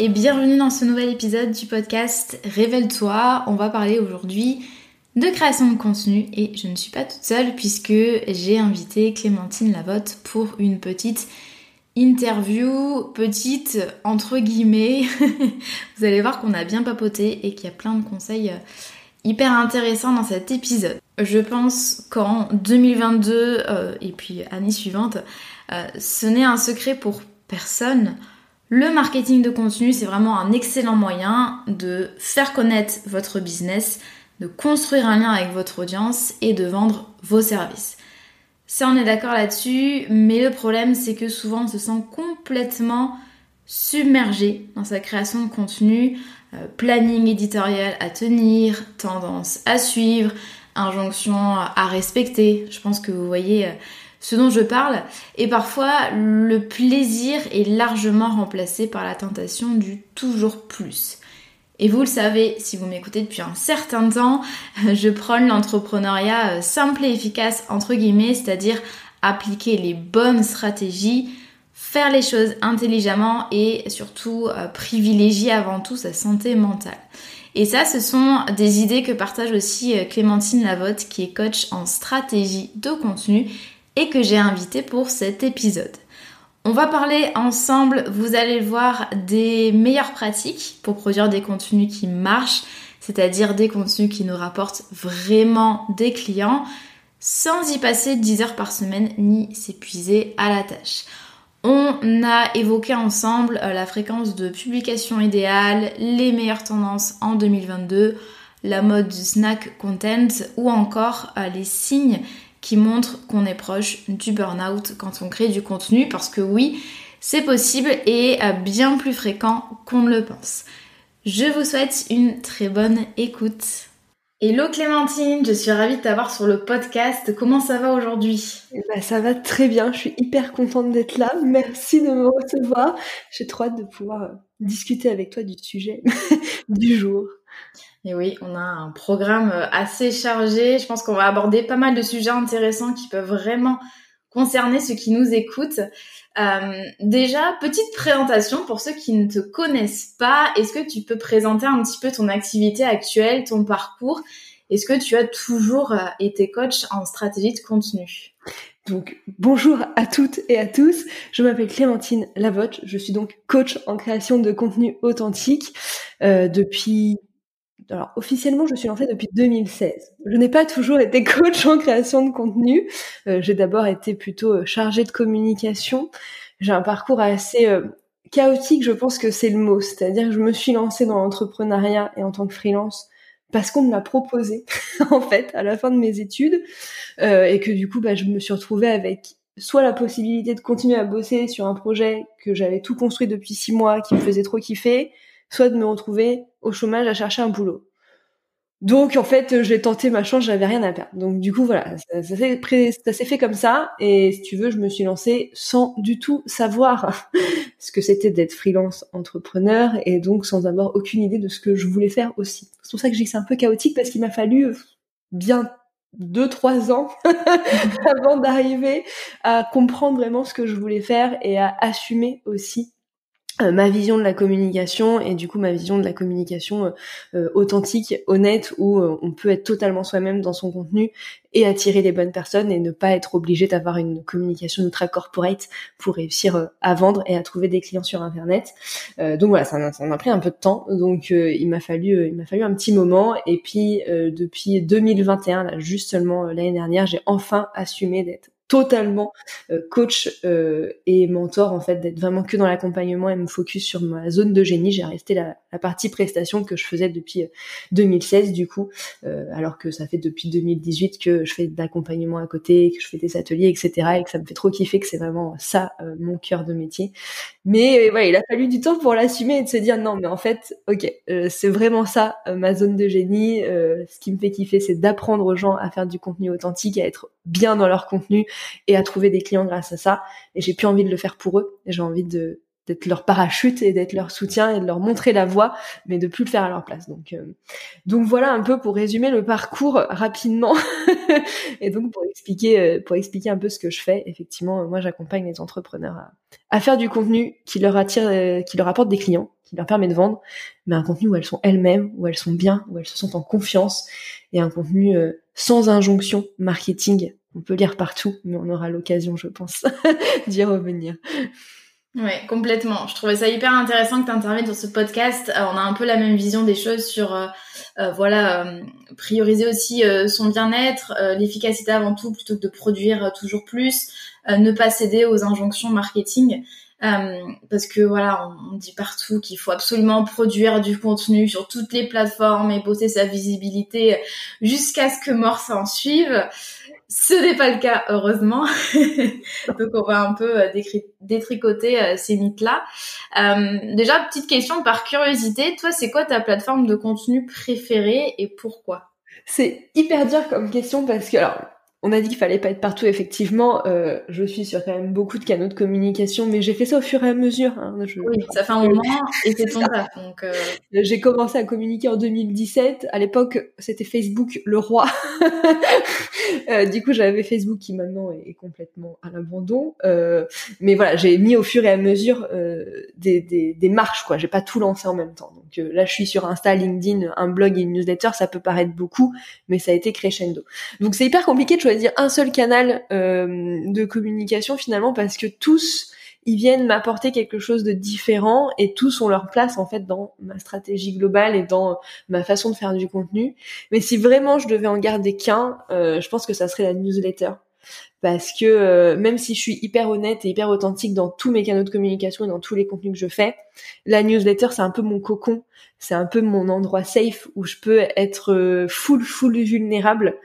et bienvenue dans ce nouvel épisode du podcast Révèle-toi. On va parler aujourd'hui de création de contenu et je ne suis pas toute seule puisque j'ai invité Clémentine Lavotte pour une petite interview, petite entre guillemets. Vous allez voir qu'on a bien papoté et qu'il y a plein de conseils hyper intéressants dans cet épisode. Je pense qu'en 2022 euh, et puis année suivante, euh, ce n'est un secret pour personne le marketing de contenu, c'est vraiment un excellent moyen de faire connaître votre business, de construire un lien avec votre audience et de vendre vos services. Ça, on est d'accord là-dessus, mais le problème, c'est que souvent, on se sent complètement submergé dans sa création de contenu, euh, planning éditorial à tenir, tendance à suivre, injonction à respecter. Je pense que vous voyez euh, ce dont je parle. Et parfois, le plaisir est largement remplacé par la tentation du toujours plus. Et vous le savez, si vous m'écoutez depuis un certain temps, je prône l'entrepreneuriat euh, simple et efficace, entre guillemets, c'est-à-dire appliquer les bonnes stratégies, faire les choses intelligemment et surtout euh, privilégier avant tout sa santé mentale. Et ça, ce sont des idées que partage aussi euh, Clémentine Lavotte, qui est coach en stratégie de contenu et que j'ai invité pour cet épisode. On va parler ensemble, vous allez voir, des meilleures pratiques pour produire des contenus qui marchent, c'est-à-dire des contenus qui nous rapportent vraiment des clients, sans y passer 10 heures par semaine ni s'épuiser à la tâche. On a évoqué ensemble euh, la fréquence de publication idéale, les meilleures tendances en 2022, la mode du snack content ou encore euh, les signes qui montre qu'on est proche du burn-out quand on crée du contenu parce que oui, c'est possible et bien plus fréquent qu'on ne le pense. Je vous souhaite une très bonne écoute. Hello Clémentine, je suis ravie de t'avoir sur le podcast. Comment ça va aujourd'hui? Eh ben, Ça va très bien, je suis hyper contente d'être là. Merci de me recevoir. J'ai trop hâte de pouvoir euh, discuter avec toi du sujet du jour. Et oui, on a un programme euh, assez chargé. Je pense qu'on va aborder pas mal de sujets intéressants qui peuvent vraiment concerner ceux qui nous écoutent. Euh, déjà, petite présentation pour ceux qui ne te connaissent pas. Est-ce que tu peux présenter un petit peu ton activité actuelle, ton parcours? Est-ce que tu as toujours euh, été coach en stratégie de contenu? Donc bonjour à toutes et à tous, je m'appelle Clémentine Lavotte, je suis donc coach en création de contenu authentique euh, depuis alors officiellement, je suis lancée depuis 2016. Je n'ai pas toujours été coach en création de contenu. Euh, j'ai d'abord été plutôt euh, chargée de communication. J'ai un parcours assez euh, chaotique, je pense que c'est le mot. C'est-à-dire que je me suis lancée dans l'entrepreneuriat et en tant que freelance parce qu'on me l'a proposé en fait à la fin de mes études et que du coup, bah, je me suis retrouvée avec soit la possibilité de continuer à bosser sur un projet que j'avais tout construit depuis six mois, qui me faisait trop kiffer, soit de me retrouver au chômage à chercher un boulot. Donc en fait, j'ai tenté ma chance, j'avais rien à perdre. Donc du coup voilà, ça, s'est fait comme ça. Et si tu veux, je me suis lancée sans du tout savoir ce que c'était d'être freelance entrepreneur et donc sans avoir aucune idée de ce que je voulais faire aussi. C'est pour ça que j'ai que c'est un peu chaotique parce qu'il m'a fallu bien deux trois ans avant d'arriver à comprendre vraiment ce que je voulais faire et à assumer aussi euh, ma vision de la communication et du coup ma vision de la communication euh, euh, authentique, honnête, où on peut être totalement soi-même dans son contenu et attirer les bonnes personnes et ne pas être obligé d'avoir une communication ultra corporate pour réussir à vendre et à trouver des clients sur internet. donc voilà, ça, ça a pris un peu de temps, donc il m'a fallu il m'a fallu un petit moment et puis depuis 2021, là, juste seulement l'année dernière, j'ai enfin assumé d'être totalement euh, coach euh, et mentor en fait d'être vraiment que dans l'accompagnement et me focus sur ma zone de génie. J'ai resté la, la, partie prestation que je faisais depuis 2016 euh, du coup alors que ça fait depuis 2018 que je fais de l'accompagnement à côté que je fais des ateliers etc et que ça me fait trop kiffer que c'est vraiment ça mon cœur de métier mais voilà il a fallu du temps pour l'assumer et de se dire non mais en fait ok c'est vraiment ça ma zone de génie ce qui me fait kiffer c'est d'apprendre aux gens à faire du contenu authentique à être bien dans leur contenu et à trouver des clients grâce à ça. Et j'ai plus envie de le faire pour eux. J'ai envie de d'être leur parachute et d'être leur soutien et de leur montrer la voie, mais de plus le faire à leur place. Donc, euh, donc voilà un peu pour résumer le parcours rapidement et donc pour expliquer, euh, pour expliquer un peu ce que je fais. Effectivement, moi j'accompagne les entrepreneurs à, à, faire du contenu qui leur attire, euh, qui leur apporte des clients, qui leur permet de vendre, mais un contenu où elles sont elles-mêmes, où elles sont bien, où elles se sentent en confiance et un contenu sans injonction marketing on peut lire partout, mais on aura l'occasion, je pense, d'y revenir. Ouais, complètement. Je trouvais ça hyper intéressant que tu interviennes dans ce podcast. Euh, on a un peu la même vision des choses sur, euh, euh, voilà, prioriser aussi son bien-être, l'efficacité avant tout plutôt que de produire toujours plus, ne pas céder aux injonctions marketing. parce que voilà, on, dit partout qu'il faut absolument produire du contenu sur toutes les plateformes et bosser sa visibilité jusqu'à ce que mort s'en suive. Ce n'est pas le cas, heureusement. Donc, on va un peu euh, détricoter euh, ces mythes-là. Euh, déjà, petite question par curiosité. Toi, c'est quoi ta plateforme de contenu préférée et pourquoi? C'est hyper dur comme question parce que, alors, on a dit qu'il fallait pas être partout, effectivement. Euh, je suis sur quand même beaucoup de canaux de communication, mais j'ai fait ça au fur et à mesure. Hein. Oui, ça fait un moment et c'est ton taf. Donc euh... J'ai commencé à communiquer en 2017. À l'époque, c'était Facebook le roi. euh, du coup, j'avais Facebook qui maintenant est complètement à l'abandon. Euh, mais voilà, j'ai mis au fur et à mesure euh, des, des, des, marches. quoi. J'ai pas tout lancé en même temps. Donc euh, là, je suis sur Insta, LinkedIn, un blog et une newsletter. Ça peut paraître beaucoup, mais ça a été crescendo. Donc c'est hyper compliqué de choisir un seul canal euh, de communication finalement parce que tous ils viennent m'apporter quelque chose de différent et tous ont leur place en fait dans ma stratégie globale et dans ma façon de faire du contenu. Mais si vraiment je devais en garder qu'un, euh, je pense que ça serait la newsletter parce que euh, même si je suis hyper honnête et hyper authentique dans tous mes canaux de communication et dans tous les contenus que je fais, la newsletter c'est un peu mon cocon, c'est un peu mon endroit safe où je peux être euh, full full vulnérable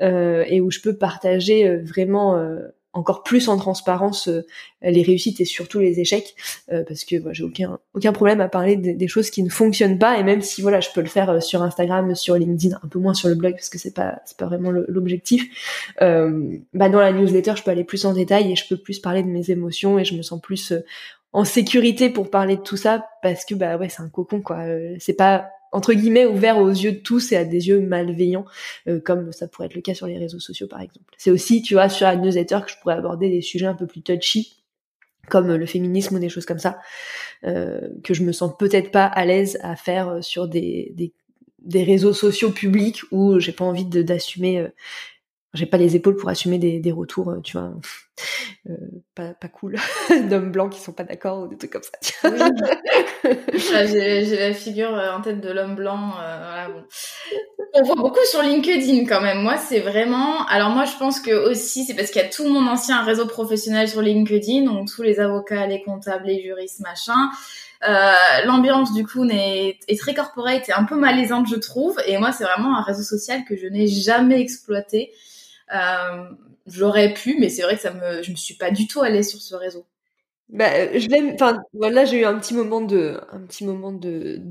euh, et où je peux partager vraiment encore plus en transparence euh, les réussites et surtout les échecs euh, parce que j'ai aucun aucun problème à parler des choses qui ne fonctionnent pas et même si voilà je peux le faire euh, sur Instagram sur LinkedIn un peu moins sur le blog parce que c'est pas c'est pas vraiment l'objectif bah dans la newsletter je peux aller plus en détail et je peux plus parler de mes émotions et je me sens plus en sécurité pour parler de tout ça parce que bah ouais c'est un cocon quoi c'est pas entre guillemets ouvert aux yeux de tous et à des yeux malveillants euh, comme ça pourrait être le cas sur les réseaux sociaux par exemple. C'est aussi tu vois sur la newsletter que je pourrais aborder des sujets un peu plus touchy comme le féminisme ou des choses comme ça euh, que je me sens peut-être pas à l'aise à faire sur des, des, des réseaux sociaux publics où j'ai pas envie d'assumer euh, j'ai pas les épaules pour assumer des, des retours, euh, tu vois, euh, pas, pas cool, d'hommes blancs qui sont pas d'accord ou des trucs comme ça. j'ai la figure euh, en tête de l'homme blanc. Euh, voilà, bon. On voit beaucoup sur LinkedIn quand même. Moi, c'est vraiment. Alors moi, je pense que aussi, c'est parce qu'il y a tout mon ancien réseau professionnel sur LinkedIn, donc tous les avocats, les comptables, les juristes, machin. Euh, l'ambiance du coup est, est, très corporate et un peu malaisante je trouve et moi c'est vraiment un réseau social que je n'ai jamais exploité euh, j'aurais pu, mais c'est vrai que ça me, je me suis pas du tout allée sur ce réseau. Bah, je l'aime. Enfin, voilà, j'ai eu un petit moment de, un petit moment de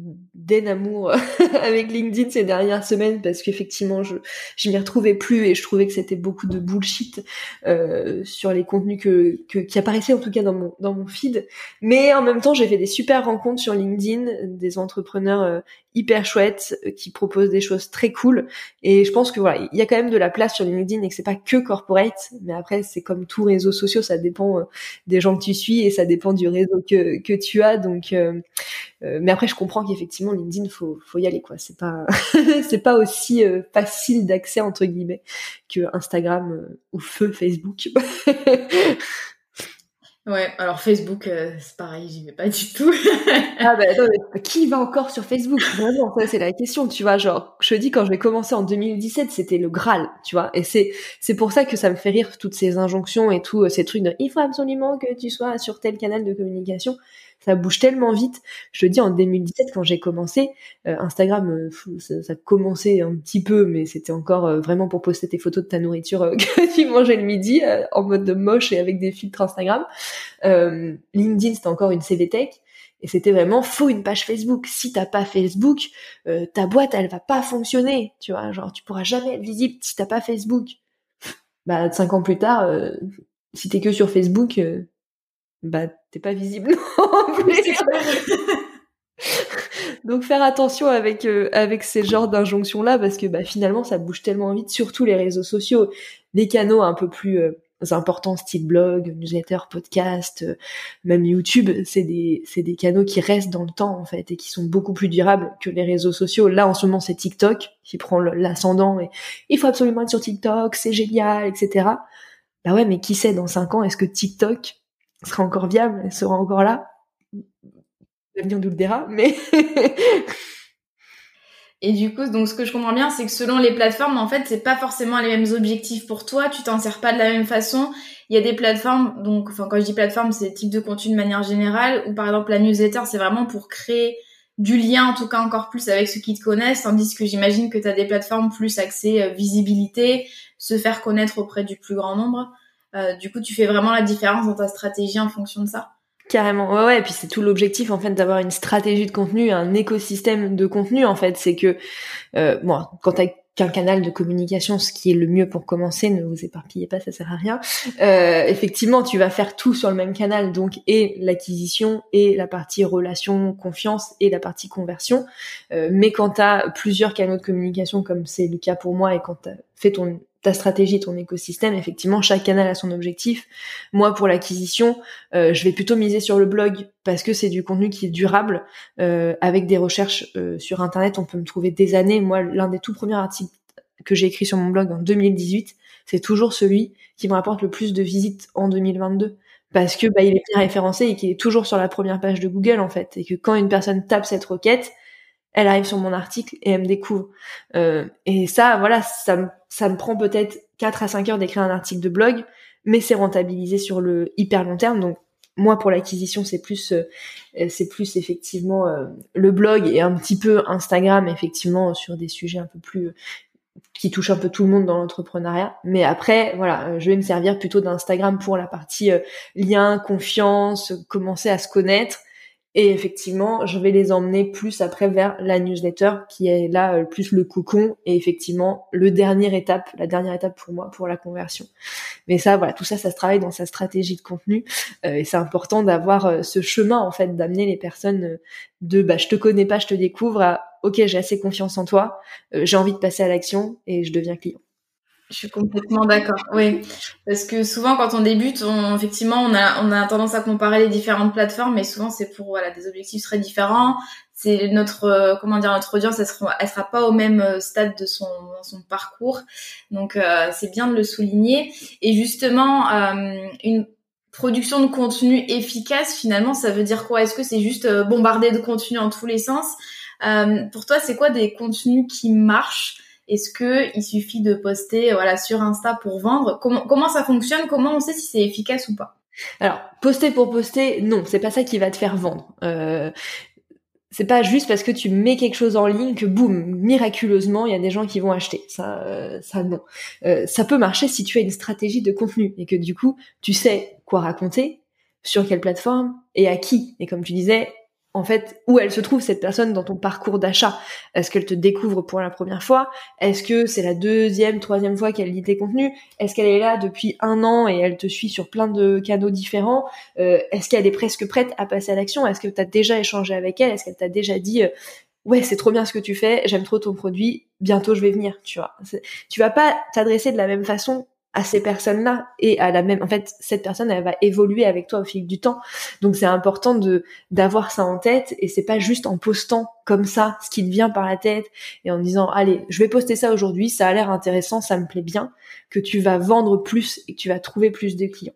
peine amour avec LinkedIn ces dernières semaines parce qu'effectivement je je m'y retrouvais plus et je trouvais que c'était beaucoup de bullshit euh, sur les contenus que, que qui apparaissaient en tout cas dans mon dans mon feed mais en même temps j'ai fait des super rencontres sur LinkedIn des entrepreneurs euh, hyper chouettes euh, qui proposent des choses très cool. Et je pense que voilà il y a quand même de la place sur LinkedIn et que c'est pas que corporate mais après c'est comme tout réseau social ça dépend euh, des gens que tu suis et ça dépend du réseau que que tu as. Donc mais après je comprends qu'effectivement LinkedIn faut faut y aller quoi. C'est pas c'est pas aussi facile d'accès entre guillemets que Instagram ou feu Facebook Ouais, alors Facebook, euh, c'est pareil, j'y vais pas du tout. ah bah qui va encore sur Facebook? Vraiment, ça c'est la question, tu vois. Genre, je te dis quand j'ai commencé en 2017, c'était le Graal, tu vois. Et c'est c'est pour ça que ça me fait rire toutes ces injonctions et tout ces trucs de il faut absolument que tu sois sur tel canal de communication ça bouge tellement vite. Je te dis, en 2017, quand j'ai commencé, euh, Instagram, euh, ça, ça, commençait un petit peu, mais c'était encore euh, vraiment pour poster tes photos de ta nourriture que tu mangeais le midi, en mode de moche et avec des filtres Instagram. LinkedIn, c'était encore une CVTech. Et c'était vraiment, faut une page Facebook. Si t'as pas Facebook, ta boîte, elle va pas fonctionner. Tu vois, genre, tu pourras jamais être visible si t'as pas Facebook. Bah, cinq ans plus tard, si t'es que sur Facebook, bah t'es pas visible Donc faire attention avec euh, avec ces genres d'injonctions là parce que bah finalement ça bouge tellement vite, surtout les réseaux sociaux, les canaux un peu plus euh, importants style blog, newsletter, podcast, euh, même YouTube, c'est des c'est des canaux qui restent dans le temps en fait et qui sont beaucoup plus durables que les réseaux sociaux. Là en ce moment c'est TikTok qui prend l'ascendant et il faut absolument être sur TikTok, c'est génial, etc. Bah ouais mais qui sait dans cinq ans est-ce que TikTok sera encore viable, elle sera encore là. L'avenir nous le dira, mais. Et du coup, donc ce que je comprends bien, c'est que selon les plateformes, en fait, c'est pas forcément les mêmes objectifs pour toi. Tu t'en sers pas de la même façon. Il y a des plateformes, donc, enfin, quand je dis plateforme, c'est type de contenu de manière générale, ou par exemple la newsletter, c'est vraiment pour créer du lien, en tout cas encore plus avec ceux qui te connaissent, tandis que j'imagine que tu as des plateformes plus axées euh, visibilité, se faire connaître auprès du plus grand nombre. Euh, du coup, tu fais vraiment la différence dans ta stratégie en fonction de ça. Carrément, ouais, ouais. Et puis c'est tout l'objectif en fait d'avoir une stratégie de contenu, un écosystème de contenu en fait. C'est que, euh, bon, quand t'as qu'un canal de communication, ce qui est le mieux pour commencer, ne vous éparpillez pas, ça sert à rien. Euh, effectivement, tu vas faire tout sur le même canal, donc et l'acquisition et la partie relation, confiance et la partie conversion. Euh, mais quand tu plusieurs canaux de communication, comme c'est le cas pour moi, et quand tu fait ton ta stratégie, ton écosystème, effectivement, chaque canal a son objectif. Moi, pour l'acquisition, euh, je vais plutôt miser sur le blog parce que c'est du contenu qui est durable. Euh, avec des recherches euh, sur Internet, on peut me trouver des années. Moi, l'un des tout premiers articles que j'ai écrit sur mon blog en 2018, c'est toujours celui qui me rapporte le plus de visites en 2022 parce que bah, il est bien référencé et qu'il est toujours sur la première page de Google en fait, et que quand une personne tape cette requête, elle arrive sur mon article et elle me découvre. Euh, et ça, voilà, ça, me, ça me prend peut-être 4 à 5 heures d'écrire un article de blog, mais c'est rentabilisé sur le hyper long terme. Donc moi, pour l'acquisition, c'est plus, euh, c'est plus effectivement euh, le blog et un petit peu Instagram, effectivement, sur des sujets un peu plus qui touchent un peu tout le monde dans l'entrepreneuriat. Mais après, voilà, je vais me servir plutôt d'Instagram pour la partie lien, confiance, commencer à se connaître et effectivement, je vais les emmener plus après vers la newsletter qui est là euh, plus le cocon et effectivement le dernière étape, la dernière étape pour moi pour la conversion. Mais ça, voilà, tout ça, ça se travaille dans sa stratégie de contenu euh, et c'est important d'avoir euh, ce chemin en fait d'amener les personnes de bah je te connais pas, je te découvre à ok j'ai assez confiance en toi, j'ai envie de passer à l'action et je deviens client. Je suis complètement d'accord. Oui, parce que souvent quand on débute, on, effectivement, on a on a tendance à comparer les différentes plateformes, mais souvent c'est pour voilà des objectifs très différents. C'est notre euh, comment dire notre audience, elle sera elle sera pas au même euh, stade de son son parcours, donc euh, c'est bien de le souligner. Et justement, une production de contenu efficace, finalement, ça veut dire quoi? Est-ce que c'est juste bombarder de contenu en tous les sens? Pour toi, c'est quoi des contenus qui marchent? Est-ce que il suffit de poster voilà sur Insta pour vendre? Comment, ça fonctionne? Comment on sait si c'est efficace ou pas? Alors, poster pour poster, non, c'est pas ça qui va te faire vendre. Euh, c'est pas juste parce que tu mets quelque chose en ligne que boum, miraculeusement, il y a des gens qui vont acheter. Ça, euh, non. Euh, ça peut marcher si tu as une stratégie de contenu et que du coup, tu sais quoi raconter, sur quelle plateforme et à qui. Et comme tu disais, en fait, où elle se trouve cette personne dans ton parcours d'achat? Est-ce qu'elle te découvre pour la première fois? Est-ce que c'est la deuxième, troisième fois qu'elle lit tes contenus? Est-ce qu'elle est là depuis un an et elle te suit sur plein de canaux différents? Euh, Est-ce qu'elle est presque prête à passer à l'action? Est-ce que tu as déjà échangé avec elle? Est-ce qu'elle t'a déjà dit euh, ouais c'est trop bien ce que tu fais, j'aime trop ton produit, bientôt je vais venir, tu vois. Tu vas pas t'adresser de la même façon à ces personnes-là et à la même en fait cette personne elle va évoluer avec toi au fil du temps. Donc c'est important de d'avoir ça en tête et c'est pas juste en postant comme ça ce qui te vient par la tête et en disant allez je vais poster ça aujourd'hui ça a l'air intéressant ça me plaît bien que tu vas vendre plus et que tu vas trouver plus de clients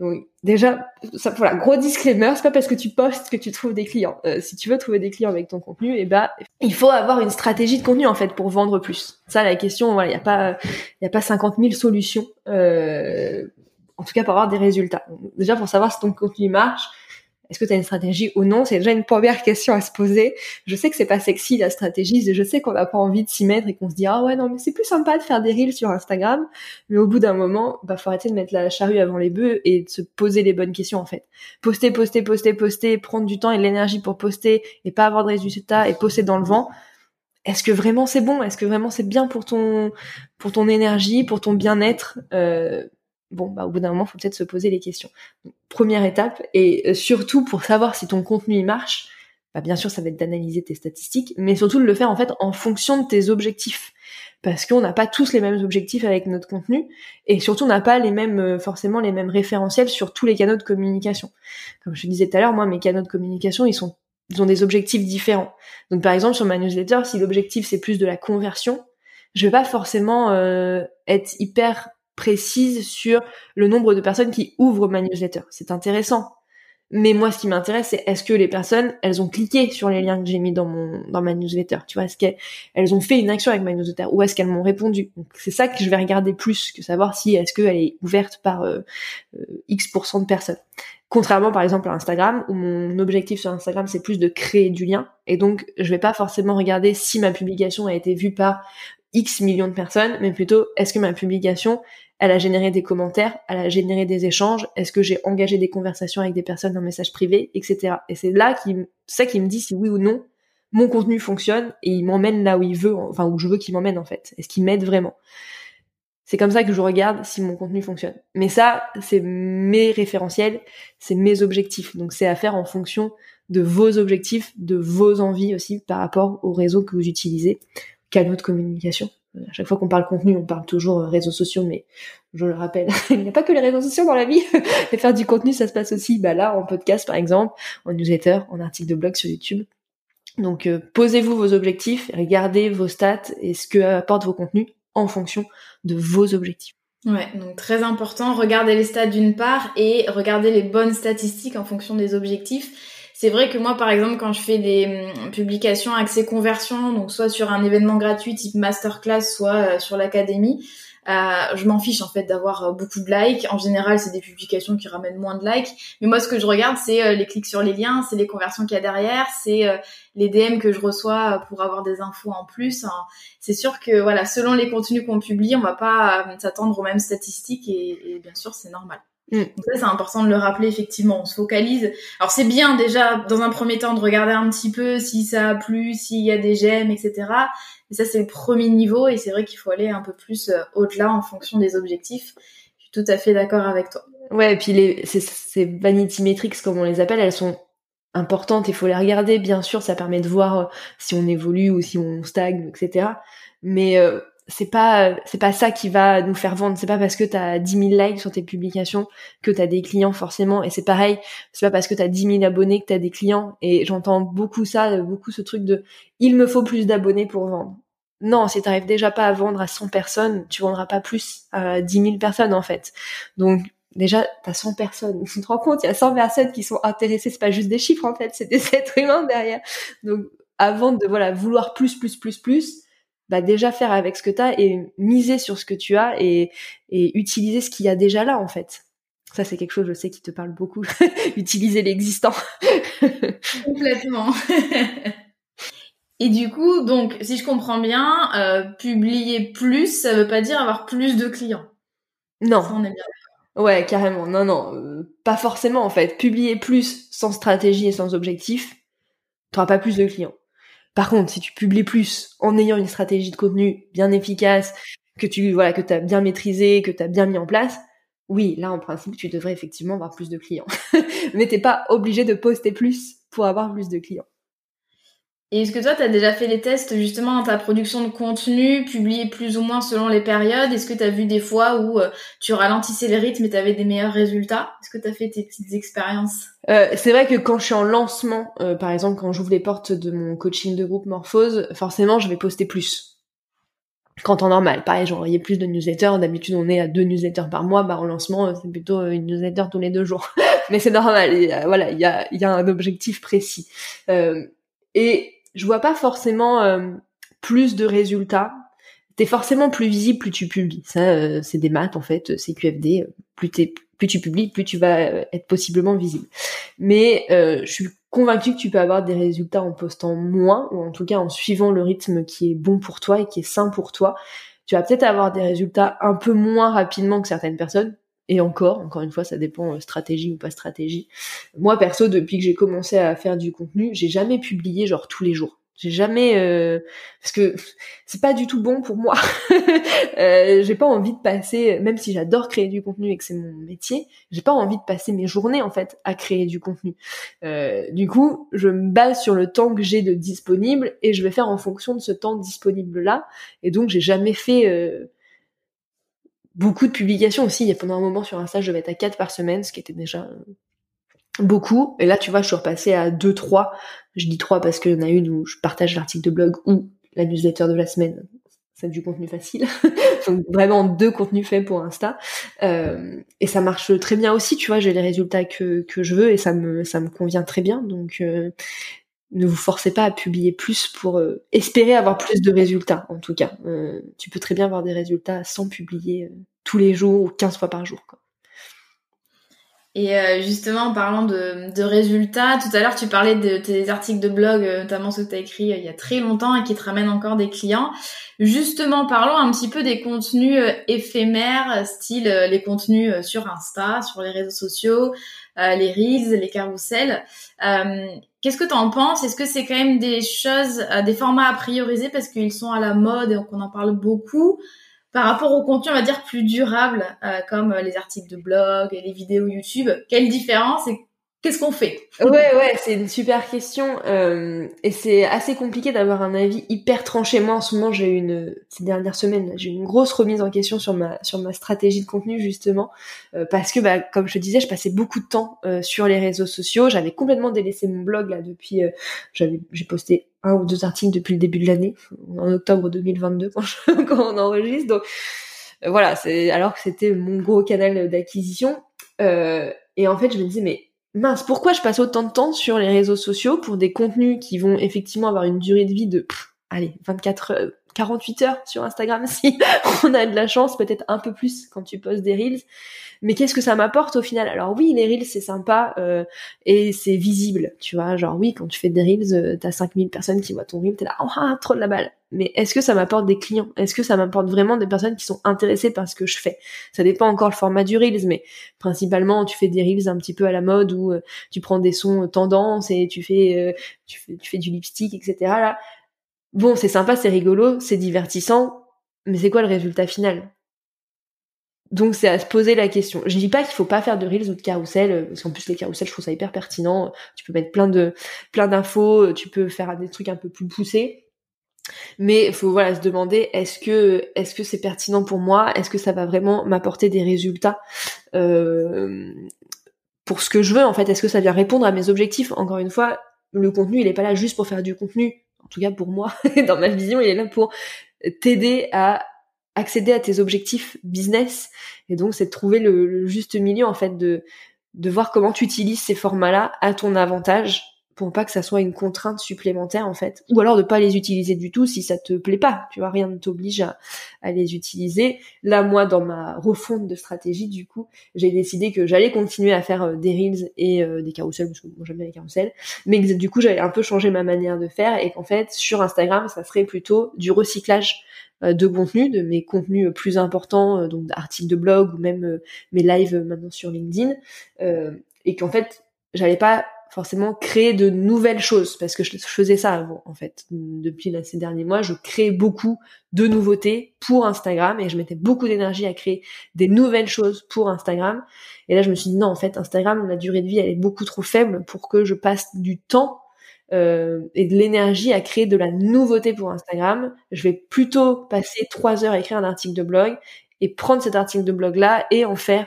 donc déjà, ça, voilà, gros disclaimer, c'est pas parce que tu postes que tu trouves des clients. Euh, si tu veux trouver des clients avec ton contenu, et eh ben, il faut avoir une stratégie de contenu en fait pour vendre plus. Ça, la question, voilà, il y a pas, il y a pas 50 000 solutions. Euh, en tout cas, pour avoir des résultats. Déjà, pour savoir si ton contenu marche, est-ce que tu as une stratégie ou non? C'est déjà une première question à se poser. Je sais que c'est pas sexy la stratégie, je sais qu'on n'a pas envie de s'y mettre et qu'on se dit ah ouais non mais c'est plus sympa de faire des reels sur Instagram, mais au bout d'un moment, bah faut arrêter de mettre la charrue avant les bœufs et de se poser les bonnes questions en fait. Poster, poster, poster, poster, prendre du temps et de l'énergie pour poster et pas avoir de résultats et poster dans le vent. Est-ce que vraiment c'est bon? Est-ce que vraiment c'est bien pour ton pour ton énergie, pour ton bien-être? Euh, bon, bah, au bout d'un moment, faut peut-être se poser les questions. première étape, et euh, surtout pour savoir si ton contenu il marche, bah, bien sûr, ça va être d'analyser tes statistiques, mais surtout de le faire en fait en fonction de tes objectifs. Parce qu'on n'a pas tous les mêmes objectifs avec notre contenu, et surtout on n'a pas les mêmes, euh, forcément les mêmes référentiels sur tous les canaux de communication. Comme je disais tout à l'heure, moi, mes canaux de communication, ils sont, ils ont des objectifs différents. Donc par exemple, sur ma newsletter, si l'objectif c'est plus de la conversion, je vais pas forcément euh, être hyper précise sur le nombre de personnes qui ouvrent ma newsletter. C'est intéressant. Mais moi, ce qui m'intéresse, c'est est-ce que les personnes, elles ont cliqué sur les liens que j'ai mis dans mon dans ma newsletter? Tu vois, est-ce qu'elles ont fait une action avec ma newsletter ou est-ce qu'elles m'ont répondu? c'est ça que je vais regarder plus que savoir si est-ce qu'elle est ouverte par euh, euh, X de personnes. Contrairement par exemple à Instagram, où mon objectif sur Instagram c'est plus de créer du lien, et donc je vais pas forcément regarder si ma publication a été vue par X millions de personnes, mais plutôt est-ce que ma publication elle a généré des commentaires, elle a généré des échanges, est-ce que j'ai engagé des conversations avec des personnes en message privé, etc. Et c'est là qui, ça qui me dit si oui ou non mon contenu fonctionne et il m'emmène là où il veut, enfin où je veux qu'il m'emmène en fait. Est-ce qu'il m'aide vraiment C'est comme ça que je regarde si mon contenu fonctionne. Mais ça, c'est mes référentiels, c'est mes objectifs. Donc c'est à faire en fonction de vos objectifs, de vos envies aussi par rapport au réseau que vous utilisez, canaux de communication. À chaque fois qu'on parle contenu, on parle toujours euh, réseaux sociaux, mais je le rappelle, il n'y a pas que les réseaux sociaux dans la vie. Et faire du contenu, ça se passe aussi, bah là, en podcast par exemple, en newsletter, en article de blog sur YouTube. Donc euh, posez-vous vos objectifs, regardez vos stats et ce que apportent vos contenus en fonction de vos objectifs. Ouais, donc très important, regardez les stats d'une part et regardez les bonnes statistiques en fonction des objectifs c'est vrai que moi, par exemple, quand je fais des hum, publications accès conversion, donc soit sur un événement gratuit type masterclass, soit euh, sur l'académie, euh, je m'en fiche en fait d'avoir euh, beaucoup de likes. En général, c'est des publications qui ramènent moins de likes. Mais moi, ce que je regarde, c'est les clics sur les liens, c'est les conversions qu'il y a derrière, c'est les DM que je reçois pour avoir des infos en plus. Hein. C'est sûr que voilà, selon les contenus qu'on publie, on va pas s'attendre aux mêmes statistiques et bien sûr, c'est normal. Mm. Donc ça, c'est important de le rappeler, effectivement. On se focalise. Alors, c'est bien, déjà, dans un premier temps, de regarder un petit peu si ça a plu, s'il y a des j'aime, etc. Mais ça, c'est le premier niveau et c'est vrai qu'il faut aller un peu plus euh, au-delà en fonction des objectifs. Je suis tout à fait d'accord avec toi. Ouais, et puis les, ces, ces vanity metrics, comme on les appelle, elles sont importantes. Il faut les regarder, bien sûr. Ça permet de voir euh, si on évolue ou si on stagne, etc. Mais euh, c'est pas c'est pas ça qui va nous faire vendre. C'est pas parce que tu as 10 000 likes sur tes publications que tu as des clients forcément. Et c'est pareil c'est pas parce que tu as 10 000 abonnés que tu as des clients. Et j'entends beaucoup ça beaucoup ce truc de il me faut plus d'abonnés pour vendre. Non si t'arrives déjà pas à vendre à 100 personnes tu vendras pas plus à 10 000 personnes en fait. Donc déjà t'as 100 personnes. Tu te rends compte il y a 100 personnes qui sont intéressées. C'est pas juste des chiffres en fait. C'est des êtres humains derrière. Donc avant de voilà vouloir plus plus plus plus bah déjà faire avec ce que tu as et miser sur ce que tu as et, et utiliser ce qu'il y a déjà là en fait. Ça c'est quelque chose je sais qui te parle beaucoup. utiliser l'existant. Complètement. et du coup, donc si je comprends bien, euh, publier plus, ça veut pas dire avoir plus de clients. Non. on est bien. Ouais, carrément. Non, non, euh, pas forcément en fait. Publier plus sans stratégie et sans objectif, t'auras pas plus de clients. Par contre, si tu publies plus en ayant une stratégie de contenu bien efficace, que tu voilà que as bien maîtrisé, que tu as bien mis en place, oui, là en principe, tu devrais effectivement avoir plus de clients. Mais t'es pas obligé de poster plus pour avoir plus de clients. Et est-ce que toi, tu as déjà fait les tests justement dans ta production de contenu, publié plus ou moins selon les périodes? Est-ce que tu as vu des fois où euh, tu ralentissais les rythmes et tu avais des meilleurs résultats? Est-ce que tu as fait tes petites expériences? Euh, C'est vrai que quand je suis en lancement, euh, par exemple quand j'ouvre les portes de mon coaching de groupe Morphose, forcément je vais poster plus. Quand en normal, pareil, j'envoyais plus de newsletters. D'habitude, on est à deux newsletters par mois. Bah, en lancement, c'est plutôt une newsletter tous les deux jours. Mais c'est normal. voilà, il y a, y a un objectif précis. et je vois pas forcément euh, plus de résultats. T'es forcément plus visible plus tu publies. Ça, euh, c'est des maths en fait, c'est QFD. Plus, plus tu publies, plus tu vas euh, être possiblement visible. Mais je suis convaincue que tu peux avoir des résultats en postant moins, ou en tout cas en suivant le rythme qui est bon pour toi et qui est sain pour toi. Tu vas peut-être avoir des résultats un peu moins rapidement que certaines personnes, et encore, encore une fois, ça dépend stratégie ou pas stratégie. Moi, perso, depuis que j'ai commencé à faire du contenu, j'ai jamais publié genre tous les jours. J'ai jamais euh, parce que c'est pas du tout bon pour moi. euh, j'ai pas envie de passer, même si j'adore créer du contenu et que c'est mon métier, j'ai pas envie de passer mes journées en fait à créer du contenu. Euh, du coup, je me base sur le temps que j'ai de disponible et je vais faire en fonction de ce temps disponible là. Et donc, j'ai jamais fait euh, beaucoup de publications aussi. Il y a pendant un moment sur Insta, je devais être à 4 par semaine, ce qui était déjà euh, beaucoup. Et là, tu vois, je suis repassée à 2, 3. Je dis 3 parce qu'il y en a une où je partage l'article de blog ou la newsletter de la semaine. C'est du contenu facile. Donc vraiment deux contenus faits pour Insta. Euh, et ça marche très bien aussi, tu vois, j'ai les résultats que, que je veux et ça me, ça me convient très bien. Donc euh, ne vous forcez pas à publier plus pour euh, espérer avoir plus de résultats, en tout cas. Euh, tu peux très bien avoir des résultats sans publier euh, tous les jours ou 15 fois par jour. Et justement, en parlant de, de, résultats, tout à l'heure, tu parlais de tes articles de blog, notamment ceux que tu as écrits il y a très longtemps et qui te ramènent encore des clients. Justement, parlons un petit peu des contenus éphémères, style les contenus sur Insta, sur les réseaux sociaux, les reels, les carousels. Qu'est-ce que tu en penses? Est-ce que c'est quand même des choses, euh, des formats à prioriser parce qu'ils sont à la mode et qu'on en parle beaucoup par rapport au contenu, on va dire, plus durable, euh, comme les articles de blog et les vidéos YouTube? Quelle différence Qu'est-ce qu'on fait? Ouais, ouais, c'est une super question euh, et c'est assez compliqué d'avoir un avis hyper tranché. Moi, en ce moment, j'ai une ces dernières semaines, j'ai une grosse remise en question sur ma sur ma stratégie de contenu justement euh, parce que, bah, comme je te disais, je passais beaucoup de temps euh, sur les réseaux sociaux. J'avais complètement délaissé mon blog là depuis. Euh, j'avais j'ai posté un ou deux articles depuis le début de l'année, en octobre 2022 quand, quand on enregistre. Donc voilà, c'est alors que c'était mon gros canal d'acquisition. et en fait, je me disais mais mince, pourquoi je passe autant de temps sur les réseaux sociaux pour des contenus qui vont effectivement avoir une durée de vie de, allez, 24 48 heures sur Instagram si on a de la chance, peut-être un peu plus quand tu postes des reels. Mais qu'est-ce que ça m'apporte au final? Alors oui, les reels c'est sympa euh, et c'est visible, tu vois. Genre oui, quand tu fais des reels, euh, t'as 5000 personnes qui voient ton reel, t'es là, oh, trop de la balle. Mais est-ce que ça m'apporte des clients? Est-ce que ça m'apporte vraiment des personnes qui sont intéressées par ce que je fais? Ça dépend encore le format du reels, mais principalement tu fais des reels un petit peu à la mode où euh, tu prends des sons tendance et tu fais, tu fais tu fais du lipstick, etc. Là, bon, c'est sympa, c'est rigolo, c'est divertissant, mais c'est quoi le résultat final? Donc c'est à se poser la question. Je dis pas qu'il faut pas faire de reels ou de carousel, euh, parce qu'en plus les carousels je trouve ça hyper pertinent. Tu peux mettre plein de plein d'infos, euh, tu peux faire des trucs un peu plus poussés. Mais il faut voilà se demander est-ce que est-ce que c'est pertinent pour moi? Est-ce que ça va vraiment m'apporter des résultats euh, pour ce que je veux en fait? Est-ce que ça vient répondre à mes objectifs? Encore une fois, le contenu il est pas là juste pour faire du contenu en tout cas pour moi, dans ma vision, il est là pour t'aider à accéder à tes objectifs business. Et donc, c'est de trouver le, juste milieu, en fait, de, de voir comment tu utilises ces formats-là à ton avantage pour pas que ça soit une contrainte supplémentaire en fait. Ou alors de pas les utiliser du tout si ça te plaît pas. Tu vois rien ne t'oblige à, les utiliser. Là moi dans ma refonte de stratégie du coup j'ai décidé que j'allais continuer à faire euh, des reels et euh, des carousels parce que moi j'aime bien les carousels. Mais du coup j'allais un peu changer ma manière de faire et qu'en fait sur Instagram ça serait plutôt du recyclage euh, de contenu, de mes contenus plus importants, donc d'articles de blog ou même mes lives maintenant sur LinkedIn, et qu'en fait j'allais pas forcément créer de nouvelles choses. Parce que je, faisais ça avant en fait. Depuis ces derniers mois je créais beaucoup de nouveautés pour Instagram et je mettais beaucoup d'énergie à créer des nouvelles choses pour Instagram. Et là je me suis dit non en fait Instagram la durée de vie elle est beaucoup trop faible pour que je passe du temps euh, et de l'énergie à créer de la nouveauté pour Instagram. Je vais plutôt passer trois heures à écrire un article de blog et prendre cet article de blog là et en faire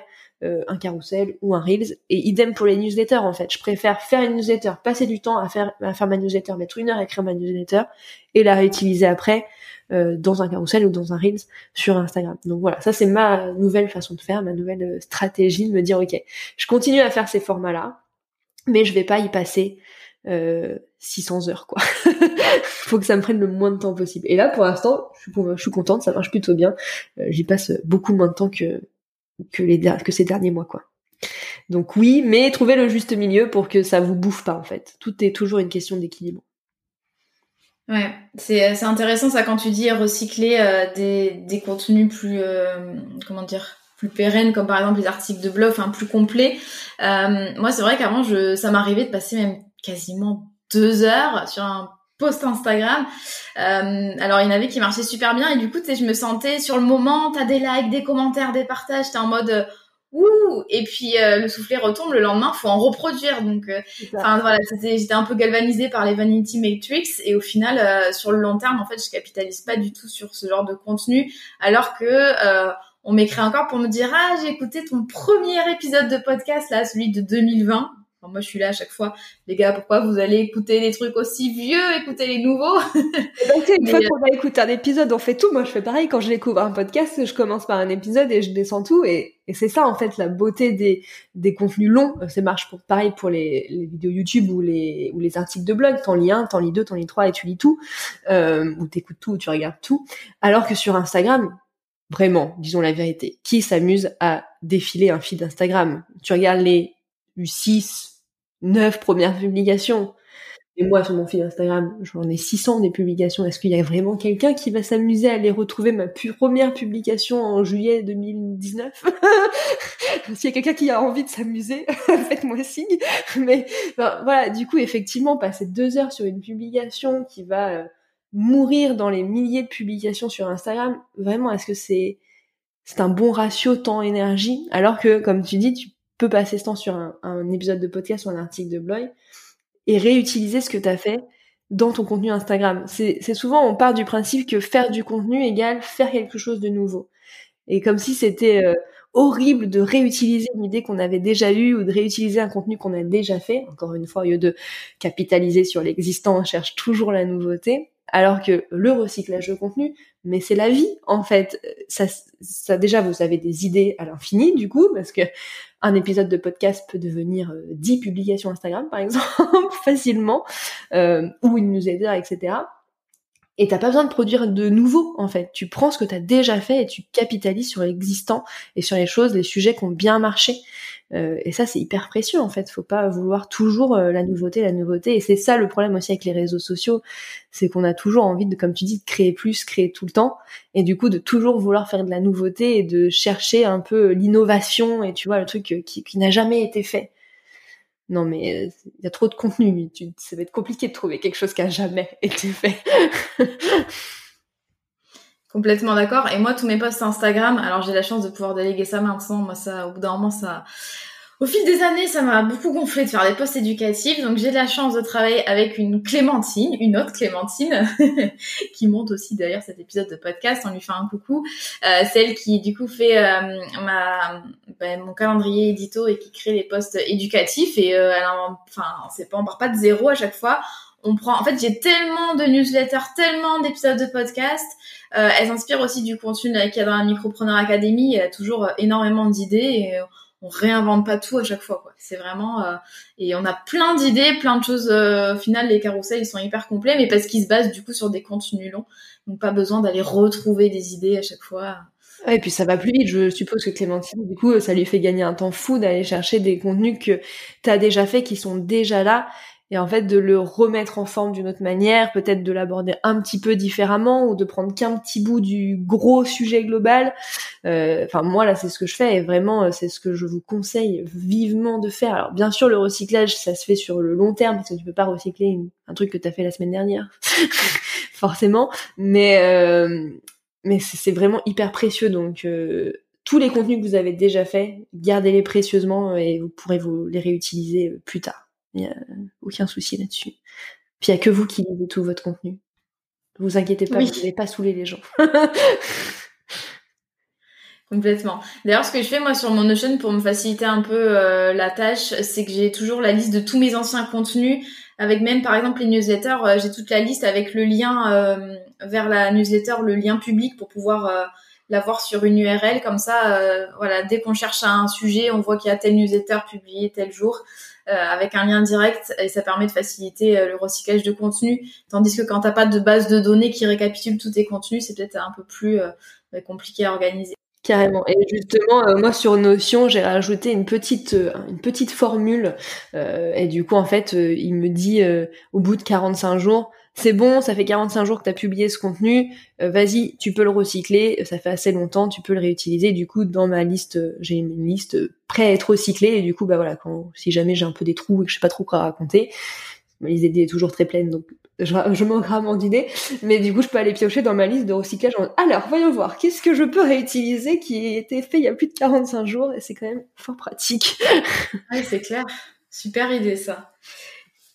un carrousel ou un reels et idem pour les newsletters en fait je préfère faire une newsletter passer du temps à faire à faire ma newsletter mettre une heure à écrire ma newsletter et la réutiliser après euh, dans un carrousel ou dans un reels sur Instagram donc voilà ça c'est ma nouvelle façon de faire ma nouvelle euh, stratégie de me dire ok je continue à faire ces formats là mais je vais pas y passer euh, 600 heures quoi. Faut que ça me prenne le moins de temps possible. Et là pour l'instant, je suis, contente, ça marche plutôt bien. J'y passe beaucoup moins de temps que que les que ces derniers mois quoi. Donc oui, mais trouvez le juste milieu pour que ça vous bouffe pas en fait. Tout est toujours une question d'équilibre. Ouais, c'est c'est intéressant ça quand tu dis recycler euh, des des contenus plus euh, comment dire plus pérennes comme par exemple les articles de blog, enfin plus complets. Euh, moi c'est vrai qu'avant ça m'arrivait de passer même quasiment deux heures sur un post Instagram. Euh, alors il y en avait qui marchaient super bien et du coup tu sais je me sentais sur le moment t'as des likes, des commentaires, des partages, t'es en mode euh, ouh! Et puis euh, le soufflet retombe le lendemain faut en reproduire. Donc enfin voilà j'étais un peu galvanisée par les vanity metrics et au final sur le long terme en fait je capitalise pas du tout sur ce genre de contenu. Alors que on m'écrit encore pour me dire ah j'ai écouté ton premier épisode de podcast là celui de 2020 moi, je suis là à chaque fois. Les gars, pourquoi vous allez écouter des trucs aussi vieux, écouter les nouveaux Donc, une fois qu'on va écouter un épisode, on fait tout. Moi, je fais pareil. Quand je découvre un podcast, je commence par un épisode et je descends tout. Et, c'est ça, en fait, la beauté des, des contenus longs. Ça marche pour, pareil pour les, les vidéos YouTube ou les, ou les articles de blog. T'en lis un, t'en lis deux, t'en lis trois et tu lis tout. Euh, ou t'écoutes tout, ou tu regardes tout. Alors que sur Instagram, vraiment, disons la vérité, qui s'amuse à défiler un fil d'Instagram Tu regardes les 6, neuf premières publications. Et moi, sur mon fil Instagram, j'en ai 600 des publications. Est-ce qu'il y a vraiment quelqu'un qui va s'amuser à aller retrouver ma première publication en juillet 2019 S'il y a quelqu'un qui a envie de s'amuser, faites-moi signe. Mais voilà, du coup, effectivement, passer deux heures sur une publication qui va euh, mourir dans les milliers de publications sur Instagram, vraiment, est-ce que c'est c'est un bon ratio temps-énergie? Alors que, comme tu dis, tu peux passer ce temps sur un, épisode de podcast ou un article de blog et réutiliser ce que tu as fait dans ton contenu Instagram. C'est souvent, on part du principe que faire du contenu égale faire quelque chose de nouveau. Et comme si c'était euh, horrible de réutiliser une idée qu'on avait déjà eue ou de réutiliser un contenu qu'on a déjà fait. Encore une fois, au lieu de capitaliser sur l'existant, on cherche toujours la nouveauté. Alors que le recyclage de contenu, mais c'est la vie en fait. Ça, ça déjà vous avez des idées à l'infini du coup parce que un épisode de podcast peut devenir 10 euh, publications Instagram par exemple facilement euh, ou une newsletter etc. Et t'as pas besoin de produire de nouveau en fait. Tu prends ce que tu as déjà fait et tu capitalises sur l'existant et sur les choses, les sujets qui ont bien marché. Euh, et ça, c'est hyper précieux en fait. Faut pas vouloir toujours euh, la nouveauté, la nouveauté. Et c'est ça le problème aussi avec les réseaux sociaux, c'est qu'on a toujours envie de, comme tu dis, de créer plus, créer tout le temps, et du coup de toujours vouloir faire de la nouveauté et de chercher un peu l'innovation et tu vois le truc euh, qui, qui n'a jamais été fait. Non mais il y a trop de contenu, tu, ça va être compliqué de trouver quelque chose qui a jamais été fait. Complètement d'accord. Et moi, tous mes posts Instagram, alors j'ai la chance de pouvoir déléguer ça maintenant. Moi, ça, au bout d'un moment, ça, au fil des années, ça m'a beaucoup gonflé de faire des posts éducatifs. Donc, j'ai la chance de travailler avec une Clémentine, une autre Clémentine, qui monte aussi d'ailleurs cet épisode de podcast. On lui fait un coucou. Euh, celle qui, du coup, fait euh, ma, ben, mon calendrier édito et qui crée les posts éducatifs. Et euh, enfin, c'est pas, on part pas de zéro à chaque fois on prend. En fait, j'ai tellement de newsletters, tellement d'épisodes de podcast. Euh, elles inspirent aussi du contenu qu'il y a dans la Micropreneur Academy. Il y a toujours euh, énormément d'idées et euh, on réinvente pas tout à chaque fois. C'est vraiment euh, et on a plein d'idées, plein de choses. au final, les carousels ils sont hyper complets, mais parce qu'ils se basent du coup sur des contenus longs, donc pas besoin d'aller retrouver des idées à chaque fois. Et puis ça va plus vite. Je suppose que Clémentine, du coup, ça lui fait gagner un temps fou d'aller chercher des contenus que tu as déjà fait, qui sont déjà là et en fait de le remettre en forme d'une autre manière, peut-être de l'aborder un petit peu différemment ou de prendre qu'un petit bout du gros sujet global. Euh, enfin moi là c'est ce que je fais et vraiment euh, c'est ce que je vous conseille vivement de faire. Alors bien sûr le recyclage ça se fait sur le long terme parce que tu peux pas recycler un truc que tu as fait la semaine dernière forcément, mais euh, mais c'est vraiment hyper précieux donc tous les contenus que vous avez déjà faits, gardez-les précieusement et vous pourrez vous les réutiliser plus tard. Il n'y a aucun souci là-dessus. Puis il n'y a que vous qui lisez tout votre contenu. Ne vous inquiétez pas, vous n'allez pas saouler les gens. Complètement. D'ailleurs, ce que je fais moi sur mon Notion pour me faciliter un peu euh, la tâche, c'est que j'ai toujours la liste de tous mes anciens contenus, avec même par exemple les newsletters, euh, j'ai toute la liste avec le lien euh, vers la newsletter, le lien public pour pouvoir l'avoir sur une URL comme ça. voilà, dès qu'on cherche un sujet, on voit qu'il y a tel newsletter publié tel jour. Euh, avec un lien direct et ça permet de faciliter euh, le recyclage de contenu. Tandis que quand t'as pas de base de données qui récapitule tous tes contenus, c'est peut-être un peu plus euh, compliqué à organiser. Carrément. Et justement, moi sur Notion, j'ai rajouté une petite une petite formule. et du coup, en fait, il me dit au bout de 45 jours, c'est bon, ça fait 45 jours que tu as publié ce contenu, euh, vas-y, tu peux le recycler, ça fait assez longtemps, tu peux le réutiliser. Du coup, dans ma liste, j'ai une liste prêt à être recyclée, et du coup, bah voilà, si jamais j'ai un peu des trous et que je sais pas trop quoi raconter, ma liste est toujours très pleine, donc je, je manque rarement d'idées, mais du coup, je peux aller piocher dans ma liste de recyclage en alors, voyons voir, qu'est-ce que je peux réutiliser qui a été fait il y a plus de 45 jours, et c'est quand même fort pratique. oui, c'est clair. Super idée, ça.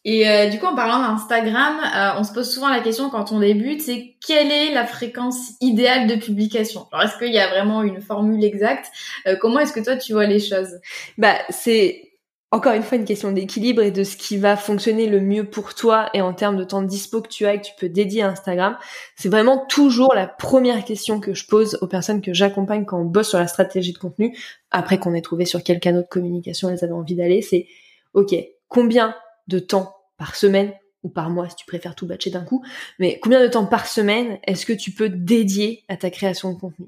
Et euh, du coup, en parlant d'Instagram, euh, on se pose souvent la question quand on débute, c'est quelle est la fréquence idéale de publication? Alors, est-ce qu'il y a vraiment une formule exacte? Euh, Comment est-ce que toi, tu vois les choses? Bah, c'est encore une fois une question d'équilibre et de ce qui va fonctionner le mieux pour toi et en termes de temps de dispo que tu as et que tu peux dédier à Instagram. C'est vraiment toujours la première question que je pose aux personnes que j'accompagne quand on bosse sur la stratégie de contenu, après qu'on ait trouvé sur quel canal de communication elles avaient envie d'aller, c'est OK, combien de temps par semaine ou par mois si tu préfères tout batcher d'un coup, mais combien de temps par semaine est-ce que tu peux dédier à ta création de contenu?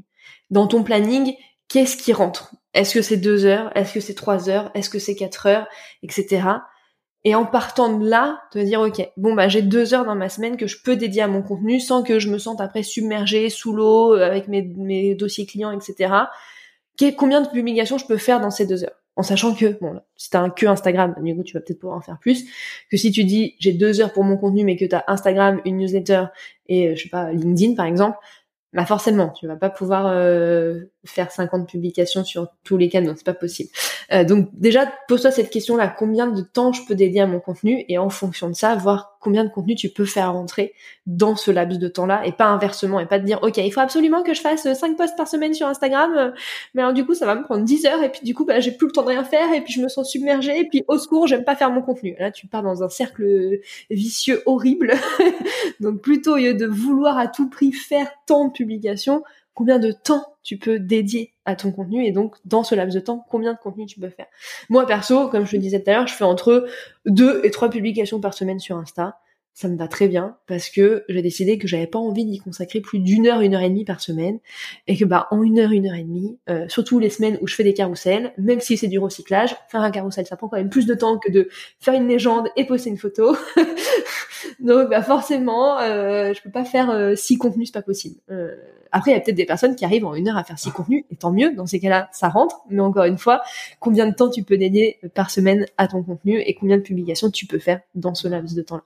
Dans ton planning, qu'est-ce qui rentre? Est-ce que c'est deux heures? Est-ce que c'est trois heures? Est-ce que c'est quatre heures? Etc. Et en partant de là, te dire ok, bon bah j'ai deux heures dans ma semaine que je peux dédier à mon contenu sans que je me sente après submergée sous l'eau euh, avec mes, dossiers clients, etc. Combien de publications je peux faire dans ces deux heures? En sachant que bon si t'as un que Instagram, du coup tu vas peut-être pouvoir en faire plus que si tu dis j'ai deux heures pour mon contenu mais que t'as Instagram, une newsletter et euh, je sais pas LinkedIn par exemple, bah forcément, tu vas pas pouvoir euh, faire 50 publications sur tous les canaux, c'est pas possible. Euh, donc déjà, pose-toi cette question-là, combien de temps je peux dédier à mon contenu et en fonction de ça, voir combien de contenu tu peux faire rentrer dans ce laps de temps-là et pas inversement et pas te dire OK, il faut absolument que je fasse 5 posts par semaine sur Instagram, euh, mais alors du coup, ça va me prendre 10 heures et puis du coup, bah, j'ai plus le temps de rien faire et puis je me sens submergée et puis au secours, j'aime pas faire mon contenu. Là, tu pars dans un cercle vicieux horrible. donc plutôt au lieu de vouloir à tout prix faire tant de publications, combien de temps tu peux dédier à ton contenu et donc dans ce laps de temps, combien de contenu tu peux faire. Moi perso, comme je le disais tout à l'heure, je fais entre deux et trois publications par semaine sur Insta ça me va très bien parce que j'ai décidé que j'avais pas envie d'y consacrer plus d'une heure, une heure et demie par semaine et que bah en une heure, une heure et demie, euh, surtout les semaines où je fais des carousels, même si c'est du recyclage, faire un carrousel ça prend quand même plus de temps que de faire une légende et poster une photo. Donc bah forcément, euh, je peux pas faire euh, six contenus, c'est pas possible. Euh, après il y a peut-être des personnes qui arrivent en une heure à faire six contenus et tant mieux. Dans ces cas-là, ça rentre. Mais encore une fois, combien de temps tu peux dédier par semaine à ton contenu et combien de publications tu peux faire dans ce laps de temps-là?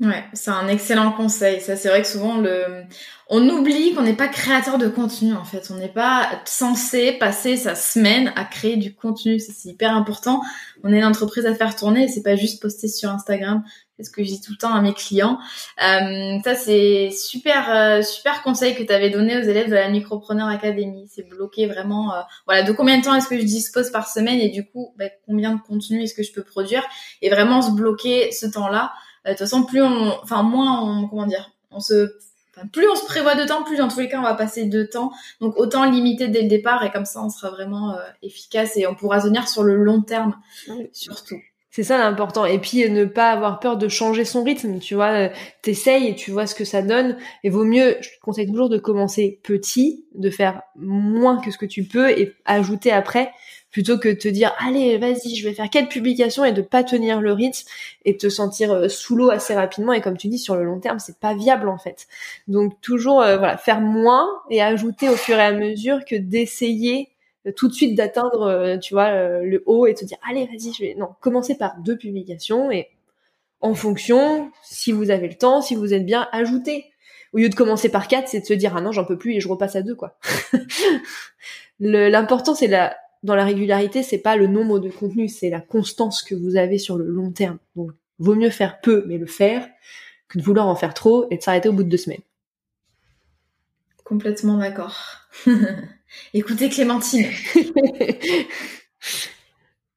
Ouais, c'est un excellent conseil. Ça, c'est vrai que souvent, le... on oublie qu'on n'est pas créateur de contenu, en fait. On n'est pas censé passer sa semaine à créer du contenu. c'est hyper important. On est une entreprise à faire tourner c'est pas juste poster sur Instagram. C'est ce que je dis tout le temps à mes clients. Euh, ça, c'est super, euh, super conseil que tu avais donné aux élèves de la Micropreneur Academy. C'est bloqué vraiment, euh, voilà, de combien de temps est-ce que je dispose par semaine et du coup, bah, combien de contenu est-ce que je peux produire? Et vraiment se bloquer ce temps-là. Euh, de toute façon, plus on, enfin moins on, comment dire, on se, enfin, plus on se prévoit de temps, plus dans tous les cas on va passer de temps. Donc autant limiter dès le départ et comme ça on sera vraiment euh, efficace et on pourra tenir sur le long terme surtout. C'est ça l'important. Et puis ne pas avoir peur de changer son rythme. Tu vois, t'essayes et tu vois ce que ça donne. Et vaut mieux, je te conseille toujours de commencer petit, de faire moins que ce que tu peux et ajouter après, plutôt que de te dire allez vas-y je vais faire quatre publications et de pas tenir le rythme et te sentir sous l'eau assez rapidement. Et comme tu dis sur le long terme c'est pas viable en fait. Donc toujours voilà faire moins et ajouter au fur et à mesure que d'essayer tout de suite d'atteindre, euh, tu vois, euh, le haut et se dire, allez, vas-y, je vais, non, commencez par deux publications et en fonction, si vous avez le temps, si vous êtes bien, ajoutez. Au lieu de commencer par quatre, c'est de se dire, ah non, j'en peux plus et je repasse à deux, quoi. L'important, c'est la, dans la régularité, c'est pas le nombre de contenus, c'est la constance que vous avez sur le long terme. Donc, vaut mieux faire peu, mais le faire, que de vouloir en faire trop et de s'arrêter au bout de deux semaines. Complètement d'accord. Écoutez Clémentine.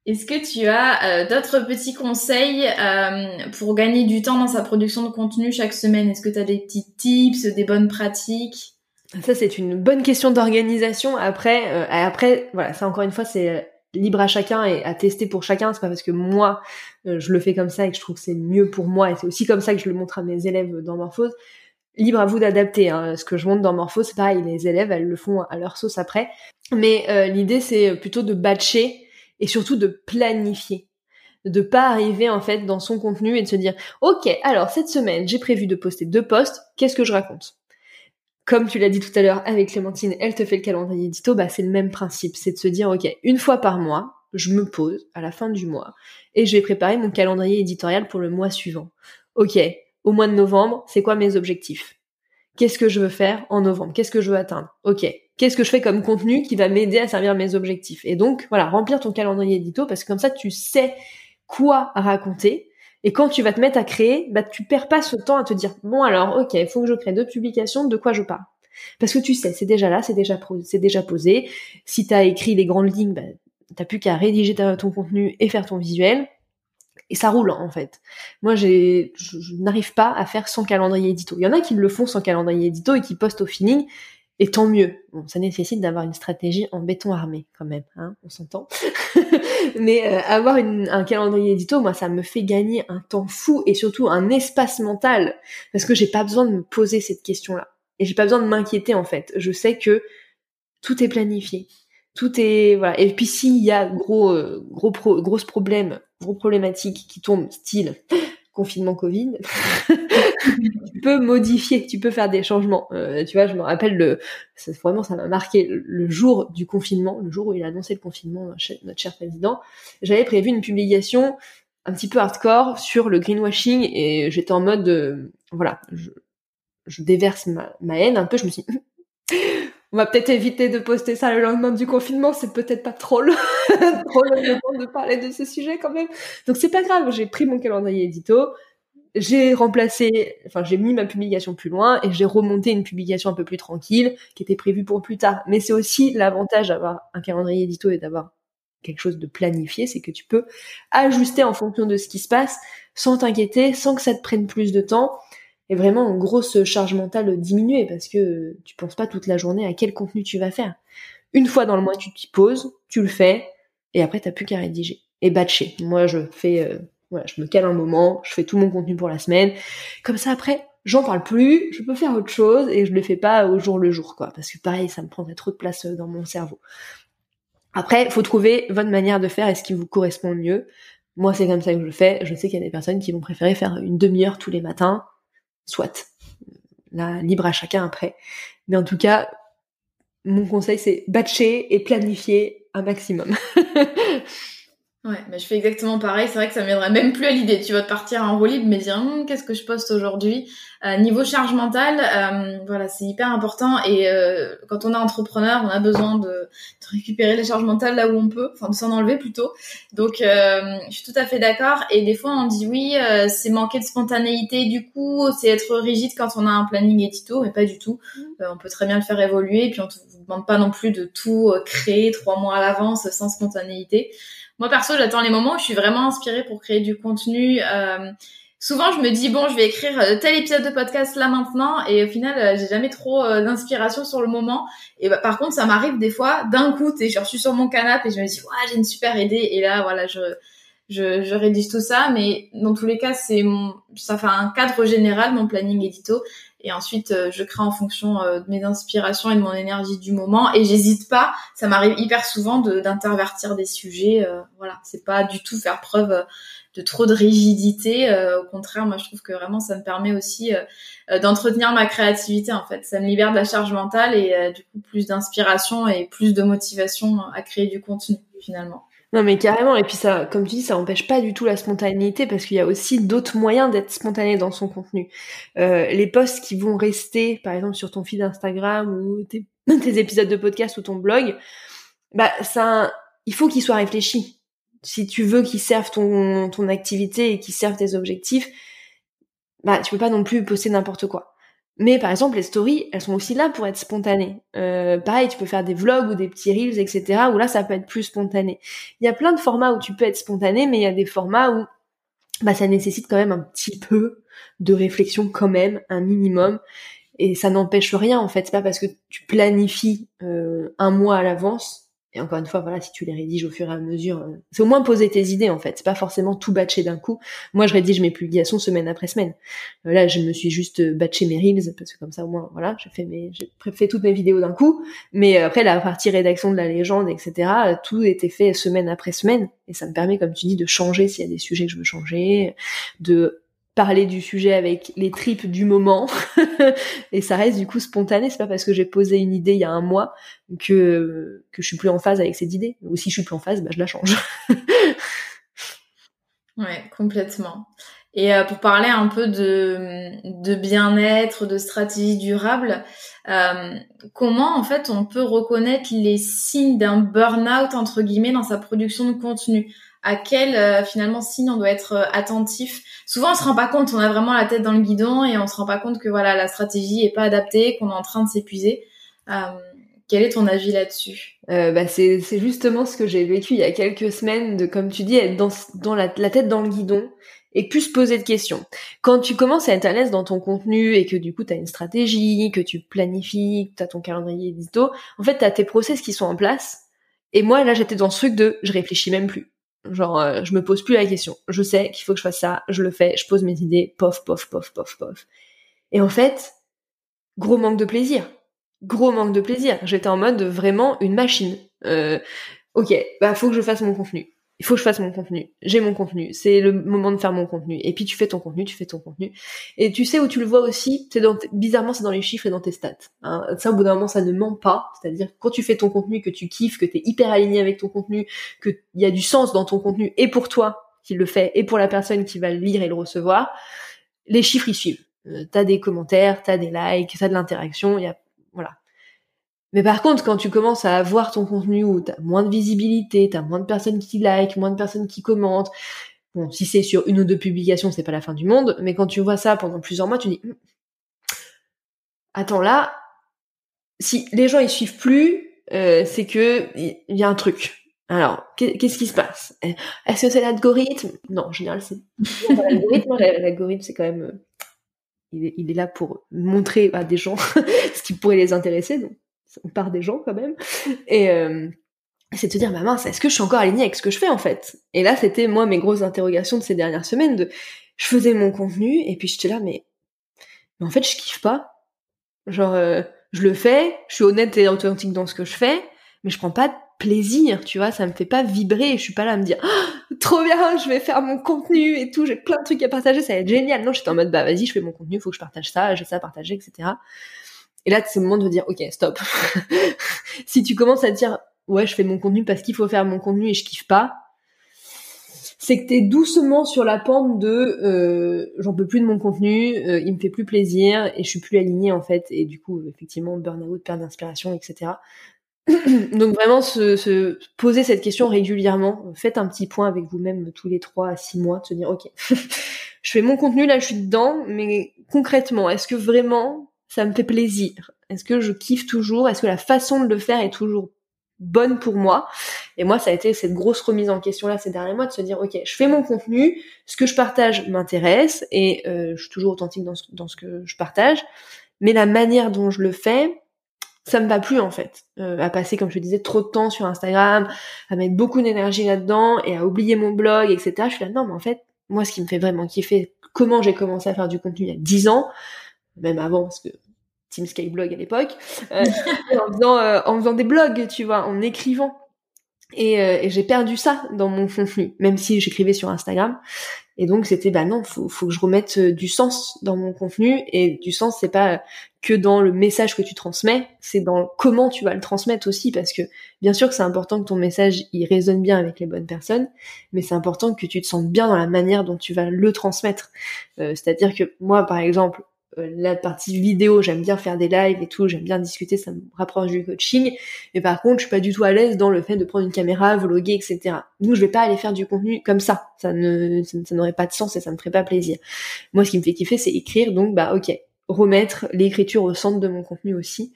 Est-ce que tu as euh, d'autres petits conseils euh, pour gagner du temps dans sa production de contenu chaque semaine? Est-ce que tu as des petits tips, des bonnes pratiques? Ça, c'est une bonne question d'organisation. Après, euh, après, voilà, ça encore une fois, c'est libre à chacun et à tester pour chacun. C'est pas parce que moi, je le fais comme ça et que je trouve que c'est mieux pour moi. Et c'est aussi comme ça que je le montre à mes élèves dans Morphose libre à vous d'adapter. Hein. Ce que je montre dans Morpho, c'est pareil, les élèves, elles le font à leur sauce après. Mais euh, l'idée, c'est plutôt de batcher et surtout de planifier. De pas arriver en fait dans son contenu et de se dire ok alors cette semaine j'ai prévu de poster deux posts qu'est-ce que je raconte? Comme tu l'as dit tout à l'heure avec Clémentine elle te fait le calendrier édito bah c'est le même principe c'est de se dire ok une fois par mois je me pose à la fin du mois et je vais préparer mon calendrier éditorial pour le mois suivant ok au mois de novembre, c'est quoi mes objectifs? Qu'est-ce que je veux faire en novembre? Qu'est-ce que je veux atteindre? Ok. Qu'est-ce que je fais comme contenu qui va m'aider à servir mes objectifs? Et donc, voilà, remplir ton calendrier édito parce que comme ça, tu sais quoi raconter. Et quand tu vas te mettre à créer, bah, tu perds pas ce temps à te dire, bon alors, ok, il faut que je crée deux publications, de quoi je parle Parce que tu sais, c'est déjà là, c'est déjà, posé. Si tu as écrit les grandes lignes, bah, t'as plus qu'à rédiger ton contenu et faire ton visuel et ça roule en fait. Moi, j'ai, je, n'arrive pas à faire sans calendrier édito. Il y en a qui le font sans calendrier édito et qui postent au feeling, et tant mieux. Bon, ça nécessite d'avoir une stratégie en béton armé quand même, hein, on s'entend. Mais euh, avoir un calendrier édito, moi, ça me fait gagner un temps fou et surtout un espace mental parce que j'ai pas besoin de me poser cette question-là et j'ai pas besoin de m'inquiéter en fait. Je sais que tout est planifié, tout est voilà. Et puis s'il y a gros euh, gros gros problématiques qui tombent, style confinement Covid, tu peux modifier, tu peux faire des changements. Euh, tu vois, je me rappelle le, vraiment ça m'a marqué le, jour du confinement, le jour où il a annoncé le confinement, notre cher président. J'avais prévu une publication un petit peu hardcore sur le greenwashing et j'étais en mode, euh, voilà, je, je déverse ma, ma, haine un peu. Je me suis on va peut-être éviter de poster ça le lendemain du confinement, c'est peut-être pas trop le, trop le de parler de ce sujet quand même. Donc c'est pas grave, j'ai pris mon calendrier édito, j'ai remplacé, enfin j'ai mis ma publication plus loin et j'ai remonté une publication un peu plus tranquille qui était prévue pour plus tard. Mais c'est aussi l'avantage d'avoir un calendrier édito et d'avoir quelque chose de planifié, c'est que tu peux ajuster en fonction de ce qui se passe sans t'inquiéter, sans que ça te prenne plus de temps et vraiment en grosse charge mentale diminuée parce que tu penses pas toute la journée à quel contenu tu vas faire. Une fois dans le mois, tu t'y poses, tu le fais, et après t'as plus qu'à rédiger et batcher. Moi, je fais, euh, voilà, je me cale un moment, je fais tout mon contenu pour la semaine. Comme ça, après, j'en parle plus, je peux faire autre chose et je le fais pas au jour le jour, quoi. Parce que pareil, ça me prendrait trop de place euh, dans mon cerveau. Après, faut trouver votre manière de faire et ce qui vous correspond le mieux. Moi, c'est comme ça que je le fais. Je sais qu'il y a des personnes qui vont préférer faire une demi-heure tous les matins soit. Là, libre à chacun après. Mais en tout cas, mon conseil, c'est batcher et planifier un maximum. Ouais, mais je fais exactement pareil. C'est vrai que ça m'aiderait même plus à l'idée. Tu vas te partir en roue libre, mais dire hum, qu'est-ce que je poste aujourd'hui? Euh, niveau charge mentale, euh, voilà, c'est hyper important. Et euh, quand on est entrepreneur, on a besoin de, de, récupérer les charges mentales là où on peut, enfin de s'en enlever plutôt. Donc, je suis tout à fait d'accord. Et des fois, on dit oui, c'est manquer de spontanéité. Du coup, c'est être rigide quand on a un planning édito, mais pas du tout. Mmh. on peut très bien le faire évoluer. Et puis, on ne vous demande pas non plus de tout créer trois mois à l'avance sans spontanéité. Moi perso, j'attends les moments où je suis vraiment inspirée pour créer du contenu. Euh, souvent, je me dis bon, je vais écrire euh, tel épisode de podcast là maintenant, et au final, euh, j'ai jamais trop d'inspiration sur le moment. Et bah, par contre, ça m'arrive des fois d'un coup, et je suis sur mon canapé et je me dis ouais, j'ai une super idée, et là, voilà, je je, je rédige tout ça, mais dans tous les cas, c'est mon, ça fait un cadre général, mon planning édito. Et ensuite, euh, je crée en fonction euh, de mes inspirations et de mon énergie du moment. Et j'hésite pas. Ça m'arrive hyper souvent d'intervertir des sujets. Euh, voilà, c'est pas du tout faire preuve de trop de rigidité. au contraire, moi, je trouve que vraiment, ça me permet aussi d'entretenir ma créativité. En fait, ça me libère de la charge mentale et du coup plus d'inspiration et plus de motivation à créer du contenu finalement. Non mais carrément et puis ça comme tu dis ça empêche pas du tout la spontanéité parce qu'il y a aussi d'autres moyens d'être spontané dans son contenu. Euh, les posts qui vont rester par exemple sur ton feed Instagram ou tes, tes épisodes de podcast ou ton blog, bah ça il faut qu'ils soient réfléchis. Si tu veux qu'ils servent ton ton activité et qu'ils servent tes objectifs, bah tu peux pas non plus poster n'importe quoi. Mais par exemple, les stories, elles sont aussi là pour être spontanées. Euh, pareil, tu peux faire des vlogs ou des petits reels, etc. Où là, ça peut être plus spontané. Il y a plein de formats où tu peux être spontané, mais il y a des formats où bah, ça nécessite quand même un petit peu de réflexion quand même, un minimum. Et ça n'empêche rien en fait. C'est pas parce que tu planifies euh, un mois à l'avance et encore une fois, voilà, si tu les rédiges au fur et à mesure, euh, c'est au moins poser tes idées en fait. C'est pas forcément tout batcher d'un coup. Moi, je rédige mes publications semaine après semaine. Euh, là, je me suis juste euh, batché mes reels parce que comme ça, au moins, voilà, j'ai fait mes, j'ai fait toutes mes vidéos d'un coup. Mais après, la partie rédaction de la légende, etc., tout était fait semaine après semaine. Et ça me permet, comme tu dis, de changer s'il y a des sujets que je veux changer, de parler du sujet avec les tripes du moment. Et ça reste du coup spontané. C'est pas parce que j'ai posé une idée il y a un mois que que je suis plus en phase avec cette idée. Ou si je suis plus en phase bah je la change. Ouais complètement. Et euh, pour parler un peu de bien-être de stratégie durable euh, comment en fait on peut reconnaître les signes d'un burn-out entre guillemets dans sa production de contenu? À quel euh, finalement signe on doit être euh, attentif. Souvent on se rend pas compte, on a vraiment la tête dans le guidon et on se rend pas compte que voilà la stratégie est pas adaptée, qu'on est en train de s'épuiser. Euh, quel est ton avis là-dessus? Bah c'est, c'est justement ce que j'ai vécu il y a quelques semaines, de comme tu dis, être dans, dans la, tête dans le guidon et plus poser de questions. Quand tu commences à être à l'aise dans ton contenu et que du coup tu as une stratégie, que tu planifies, que tu as ton calendrier édito, en fait tu as tes process qui sont en place. Et moi là j'étais dans ce truc de je réfléchis même plus. Genre, euh, je me pose plus la question. Je sais qu'il faut que je fasse ça, je le fais, je pose mes idées, pof, pof, pof, pof, pof. Et en fait, gros manque de plaisir. Gros manque de plaisir. J'étais en mode vraiment une machine. Euh, ok, bah faut que je fasse mon contenu il faut que je fasse mon contenu. J'ai mon contenu. C'est le moment de faire mon contenu. Et puis tu fais ton contenu, tu fais ton contenu. Et tu sais où tu le vois aussi, c'est dans bizarrement c'est dans les chiffres et dans tes stats. Hein. Ça au bout d'un moment ça ne ment pas. C'est-à-dire quand tu fais ton contenu, que tu kiffes, que tu es hyper aligné avec ton contenu, que il y a du sens dans ton contenu et pour toi qui le fait et pour la personne qui va le lire et le recevoir, les chiffres y suivent. Euh, t'as des commentaires, t'as des likes, t'as de l'interaction. Y a. Mais par contre, quand tu commences à avoir ton contenu où t'as moins de visibilité, t'as moins de personnes qui like, moins de personnes qui commentent, bon, si c'est sur une ou deux publications, c'est pas la fin du monde, mais quand tu vois ça pendant plusieurs mois, tu dis, hum, attends là, si les gens ils suivent plus, euh, c'est que il y a un truc. Alors, qu'est-ce qui se passe? Est-ce que c'est l'algorithme? Non, en général, c'est l'algorithme. L'algorithme, c'est quand même, euh, il est, il est, là pour montrer à des gens ce qui pourrait les intéresser. Donc, on part des gens quand même. Et euh, c'est de te dire, bah mince, est-ce que je suis encore alignée avec ce que je fais en fait? Et là, c'était moi mes grosses interrogations de ces dernières semaines. De, je faisais mon contenu et puis j'étais là, mais, mais en fait, je kiffe pas. Genre, euh, je le fais, je suis honnête et authentique dans ce que je fais, mais je prends pas de plaisir, tu vois, ça me fait pas vibrer, je suis pas là à me dire oh, trop bien, je vais faire mon contenu et tout, j'ai plein de trucs à partager, ça va être génial. Non, j'étais en mode bah vas-y, je fais mon contenu, faut que je partage ça, j'ai ça à partager, etc. Et là, c'est le moment de dire, ok, stop. si tu commences à dire, ouais, je fais mon contenu parce qu'il faut faire mon contenu et je kiffe pas, c'est que t'es doucement sur la pente de, euh, j'en peux plus de mon contenu, euh, il me fait plus plaisir et je suis plus alignée en fait. Et du coup, effectivement, burn-out, perte d'inspiration, etc. Donc vraiment, se, se, poser cette question régulièrement. Faites un petit point avec vous-même tous les trois à six mois, de se dire, ok, je fais mon contenu, là je suis dedans, mais concrètement, est-ce que vraiment ça me fait plaisir. Est-ce que je kiffe toujours? Est-ce que la façon de le faire est toujours bonne pour moi? Et moi, ça a été cette grosse remise en question là ces derniers mois de se dire ok, je fais mon contenu, ce que je partage m'intéresse et euh, je suis toujours authentique dans ce, dans ce que je partage, mais la manière dont je le fais, ça me va plus en fait, euh, à passer comme je te disais trop de temps sur Instagram, à mettre beaucoup d'énergie là-dedans et à oublier mon blog, etc. Je suis là non mais en fait moi ce qui me fait vraiment kiffer, comment j'ai commencé à faire du contenu il y a 10 ans, même avant parce que Team Skyblog à l'époque, euh, en, faisant, euh, en des blogs, tu vois, en écrivant. Et, euh, et j'ai perdu ça dans mon contenu, même si j'écrivais sur Instagram. Et donc c'était bah non, faut, faut que je remette du sens dans mon contenu. Et du sens, c'est pas que dans le message que tu transmets, c'est dans comment tu vas le transmettre aussi, parce que bien sûr que c'est important que ton message il résonne bien avec les bonnes personnes, mais c'est important que tu te sentes bien dans la manière dont tu vas le transmettre. C'est-à-dire que moi, par exemple, la partie vidéo, j'aime bien faire des lives et tout, j'aime bien discuter, ça me rapproche du coaching. Mais par contre, je suis pas du tout à l'aise dans le fait de prendre une caméra, vloguer, etc. Donc, je vais pas aller faire du contenu comme ça. Ça ne, ça n'aurait pas de sens et ça me ferait pas plaisir. Moi, ce qui me fait kiffer, c'est écrire. Donc, bah, ok, remettre l'écriture au centre de mon contenu aussi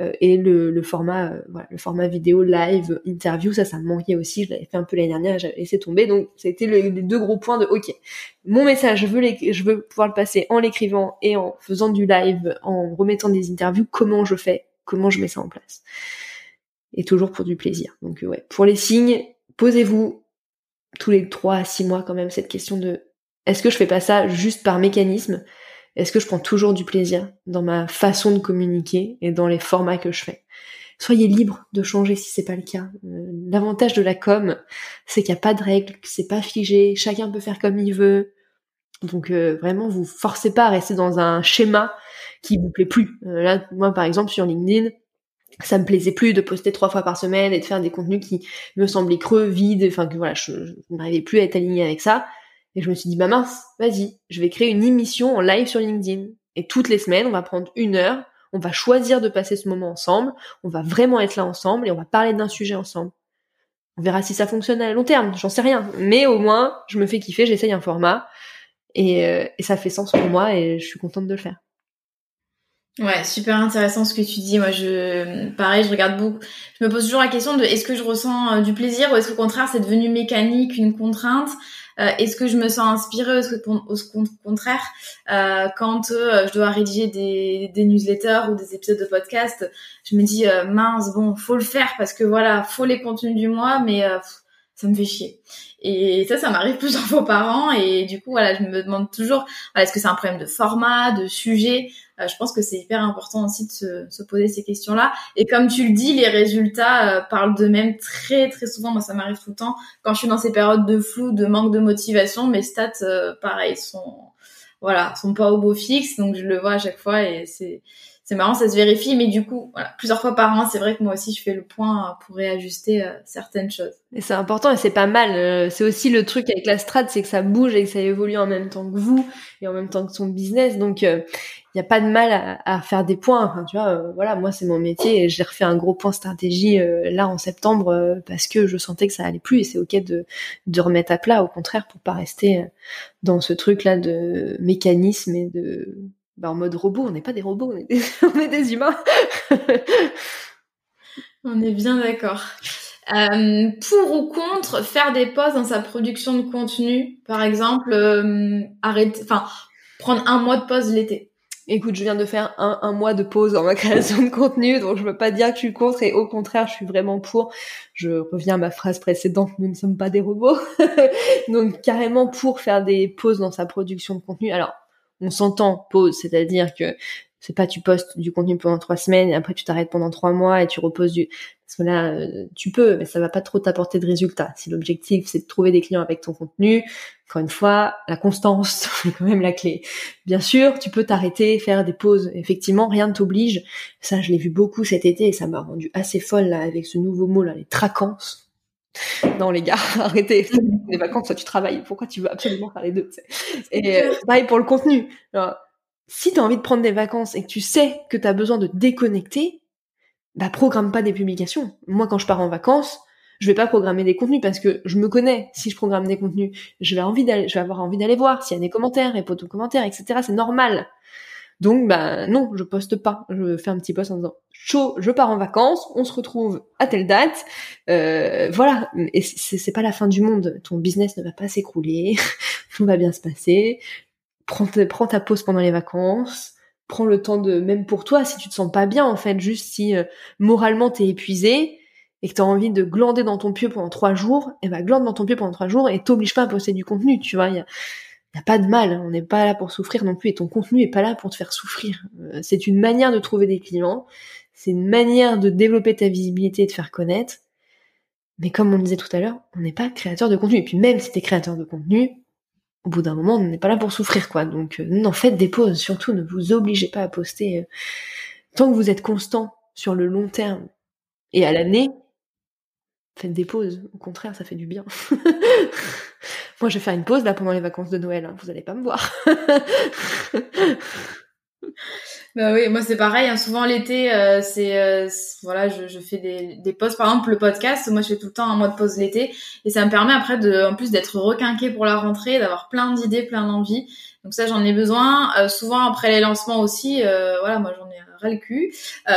euh, et le, le format euh, voilà, le format vidéo live interview ça ça me manquait aussi je l'avais fait un peu l'année dernière j'avais laissé tomber donc c'était les deux gros points de ok mon message je veux les, je veux pouvoir le passer en l'écrivant et en faisant du live en remettant des interviews comment je fais comment je mets ça en place. Et toujours pour du plaisir. Donc ouais pour les signes posez-vous tous les trois à six mois quand même cette question de est-ce que je fais pas ça juste par mécanisme? Est-ce que je prends toujours du plaisir dans ma façon de communiquer et dans les formats que je fais? Soyez libre de changer si c'est pas le cas. Euh, l'avantage de la com, c'est qu'il n'y a pas de règles, que c'est pas figé, chacun peut faire comme il veut. Donc euh, vraiment, vous forcez pas à rester dans un schéma qui vous plaît plus. Euh, là, moi par exemple sur LinkedIn, ça me plaisait plus de poster trois fois par semaine et de faire des contenus qui me semblaient creux, vides, enfin que voilà, je, n'arrivais plus à être alignée avec ça. Et je me suis dit, bah mince, vas-y, je vais créer une émission en live sur LinkedIn. Et toutes les semaines, on va prendre une heure, on va choisir de passer ce moment ensemble, on va vraiment être là ensemble et on va parler d'un sujet ensemble. On verra si ça fonctionne à long terme, j'en sais rien. Mais au moins, je me fais kiffer, j'essaye un format et, euh, et ça fait sens pour moi et je suis contente de le faire. Ouais, super intéressant ce que tu dis. Moi, je, pareil, je regarde beaucoup. Je me pose toujours la question de est-ce que je ressens euh, du plaisir ou est-ce qu'au contraire c'est devenu mécanique, une contrainte? Euh, est-ce que je me sens inspirée au contraire euh, quand euh, je dois rédiger des, newsletters ou des épisodes de podcast, je me dis mince bon faut le faire parce que voilà faut les contenus du mois mais ça me fait chier. Et ça, ça m'arrive plusieurs fois par an. Et du coup, voilà, je me demande toujours, est-ce que c'est un problème de format, de sujet Je pense que c'est hyper important aussi de se, se poser ces questions-là. Et comme tu le dis, les résultats euh, parlent d'eux-mêmes très très souvent. Moi, ça m'arrive tout le temps. Quand je suis dans ces périodes de flou, de manque de motivation, mes stats, euh, pareil, sont voilà, sont pas au beau fixe. Donc je le vois à chaque fois et c'est c'est marrant, ça se vérifie, mais du coup, plusieurs fois par an, c'est vrai que moi aussi, je fais le point pour réajuster euh, certaines choses. Et c'est important et c'est pas mal. Euh, c'est aussi le truc avec la strat, c'est que ça bouge et que ça évolue en même temps que vous et en même temps que son business. Donc, il euh, n'y a pas de mal à, à, faire des points. Enfin, tu vois, voilà, moi, c'est mon métier et j'ai refait un gros point stratégie là en septembre parce que je sentais que ça allait plus et c'est ok de, de remettre à plat, au contraire, pour pas rester dans ce truc-là de mécanisme et de bah, en mode robot, on n'est pas des robots, on est des, on est des humains. on est bien d'accord. Euh, pour ou contre faire des pauses dans sa production de contenu, par exemple, euh, arrêter, enfin, prendre un mois de pause l'été? Écoute, je viens de faire un, un, mois de pause dans ma création de contenu, donc je veux pas dire que je suis contre et au contraire, je suis vraiment pour. Je reviens à ma phrase précédente, nous ne sommes pas des robots. donc carrément pour faire des pauses dans sa production de contenu. Alors, on s'entend pause, c'est-à-dire que c'est pas tu postes du contenu pendant trois semaines et après tu t'arrêtes pendant trois mois et tu reposes du parce que là euh, tu peux mais ça va pas trop t'apporter de résultats. Si l'objectif c'est de trouver des clients avec ton contenu encore une fois la constance c'est quand même la clé. Bien sûr tu peux t'arrêter faire des pauses. Effectivement rien ne t'oblige. Ça je l'ai vu beaucoup cet été et ça m'a rendu assez folle là avec ce nouveau mot là les tracances non les gars, arrêtez. Les vacances, soit tu travailles. Pourquoi tu veux absolument faire les deux Et euh, pareil pour le contenu. Alors, si tu as envie de prendre des vacances et que tu sais que tu as besoin de déconnecter, bah programme pas des publications. Moi, quand je pars en vacances, je vais pas programmer des contenus parce que je me connais. Si je programme des contenus, je vais envie d'aller, je vais avoir envie d'aller voir s'il y a des commentaires, répondre aux commentaires, etc. C'est normal. Donc, bah non, je poste pas. Je fais un petit post en disant chaud, je pars en vacances, on se retrouve à telle date. Euh, voilà, et c'est pas la fin du monde. Ton business ne va pas s'écrouler, tout va bien se passer. Prends, ta pause pendant les vacances. prends le temps de même pour toi si tu te sens pas bien en fait juste si euh, moralement t'es épuisé et que t'as envie de glander dans ton pieu pendant trois jours et eh ben glande dans ton pieu pendant trois jours et t'oblige pas à poster du contenu tu vois y a, a pas de mal on n'est pas là pour souffrir non plus et ton contenu est pas là pour te faire souffrir euh, c'est une manière de trouver des clients c'est une manière de développer ta visibilité et de faire connaître mais comme on disait tout à l'heure on n'est pas créateur de contenu et puis même si t'es créateur de contenu au bout d'un moment, on n'est pas là pour souffrir, quoi. Donc, euh, non, faites des pauses. Surtout, ne vous obligez pas à poster. Euh, tant que vous êtes constant sur le long terme et à l'année, faites des pauses. Au contraire, ça fait du bien. Moi, je vais faire une pause là pendant les vacances de Noël. Hein. Vous allez pas me voir. Bah oui, moi c'est pareil. Hein. Souvent l'été, euh, c'est euh, voilà, je, je fais des, des pauses. Par exemple, le podcast, moi je fais tout le temps un mois de pause l'été, et ça me permet après de, en plus d'être requinqué pour la rentrée, d'avoir plein d'idées, plein d'envies. Donc ça, j'en ai besoin. Euh, souvent après les lancements aussi, voilà, moi j'en ai ras le cul.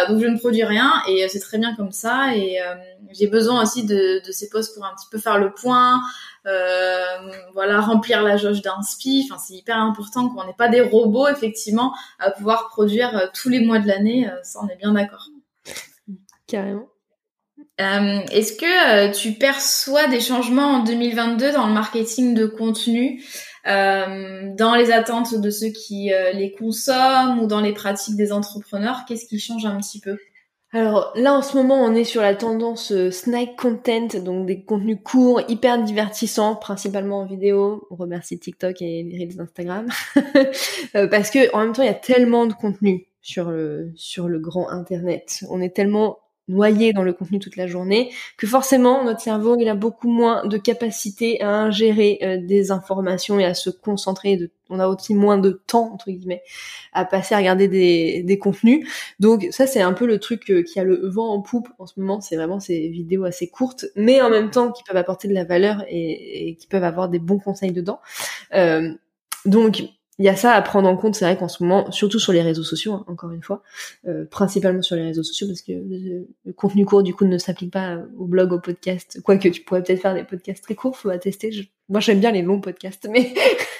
donc je ne produis rien, et c'est très bien comme ça. Et j'ai besoin aussi de, de ces pauses pour un petit peu faire le point, euh, voilà, remplir la jauge d'un spi. Enfin, c'est hyper important qu'on n'est pas des robots, effectivement, à pouvoir produire euh, tous les mois de l'année. Euh, ça, on est bien d'accord. Carrément. Est-ce que tu perçois des changements en 2022 dans le marketing de contenu, dans les attentes de ceux qui les consomment ou dans les pratiques des entrepreneurs Qu'est-ce qui change un petit peu? Alors là en ce moment on est sur la tendance euh, snack content, donc des contenus courts, hyper divertissants, principalement en vidéo. On remercie TikTok et les reels d'Instagram euh, parce que en même temps il y a tellement de contenu sur le sur le grand internet. On est tellement noyé dans le contenu toute la journée, que forcément notre cerveau il a beaucoup moins de capacité à ingérer euh, des informations et à se concentrer. On a aussi moins de temps entre guillemets à passer à regarder des, contenus. Donc ça c'est un peu le truc euh, qui a le vent en poupe en ce moment. C'est vraiment ces vidéos assez courtes, mais en même temps qui peuvent apporter de la valeur et, et qui peuvent avoir des bons conseils dedans. Euh, donc il y a ça à prendre en compte. C'est vrai qu'en ce moment, surtout sur les réseaux sociaux, hein, encore une fois, euh, principalement sur les réseaux sociaux, parce que le, contenu court du coup ne s'applique pas au blog, au podcast. Quoique tu pourrais peut-être faire des podcasts très courts, faut attester. Je, moi, j'aime bien les longs podcasts, mais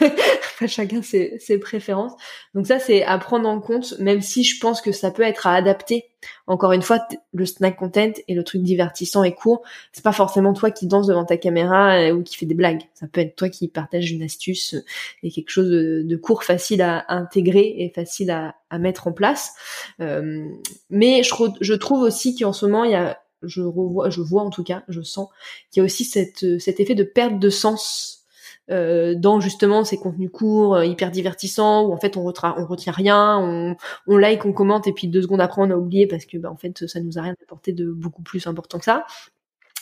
chacun ses, ses, préférences. Donc ça, c'est à prendre en compte, même si je pense que ça peut être à adapter. Encore une fois, le snack content et le truc divertissant et court, c'est pas forcément toi qui danse devant ta caméra euh, ou qui fait des blagues. Ça peut être toi qui partage une astuce euh, et quelque chose de, court, facile à, intégrer et facile à, à mettre en place. Euh, mais je, je trouve aussi qu'en ce moment, il y a je revois, je vois en tout cas, je sens qu'il y a aussi cette, cet effet de perte de sens euh, dans justement ces contenus courts, euh, hyper divertissants, où en fait on, retient, on retient rien, on, like, on commente, et puis deux secondes après on a oublié parce que bah, en fait ça nous a rien apporté de beaucoup plus important que ça.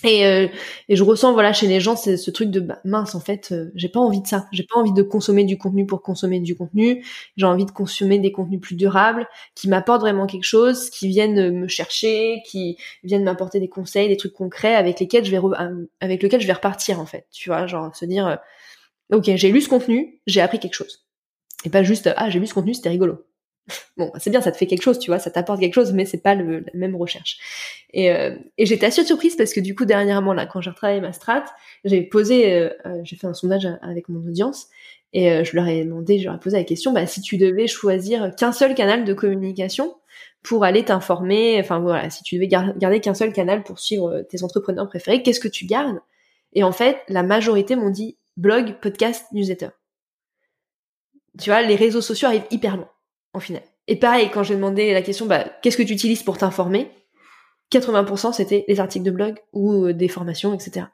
Et, euh, et, je ressens voilà chez les gens ce truc de bah, mince en fait euh, j'ai pas envie de ça. J'ai pas envie de consommer du contenu pour consommer du contenu. J'ai envie de consommer des contenus plus durables qui m'apportent vraiment quelque chose qui viennent me chercher qui viennent m'apporter des conseils des trucs concrets avec lesquels je vais euh, avec lesquels je vais repartir en fait. Tu vois genre se dire ok j'ai lu ce contenu j'ai appris quelque chose. Et pas juste ah j'ai lu ce contenu c'était rigolo. Bon, c'est bien, ça te fait quelque chose, tu vois, ça t'apporte quelque chose, mais c'est pas le, la même recherche. Et, euh, et j'étais assez surprise parce que du coup, dernièrement, là, quand j'ai retravaillé ma strat, j'ai posé, euh, euh, j'ai fait un sondage avec mon audience et je leur ai demandé, je leur ai posé la question, bah, si tu devais choisir qu'un seul canal de communication pour aller t'informer, enfin voilà, si tu devais garder qu'un seul canal pour suivre tes entrepreneurs préférés, qu'est-ce que tu gardes? Et en fait, la majorité m'ont dit blog, podcast, newsletter. Tu vois, les réseaux sociaux arrivent hyper loin en final. Et pareil, quand j'ai demandé la question, bah, qu'est-ce que tu utilises pour t'informer? 80% c'était les articles de blog ou euh, des formations, etc.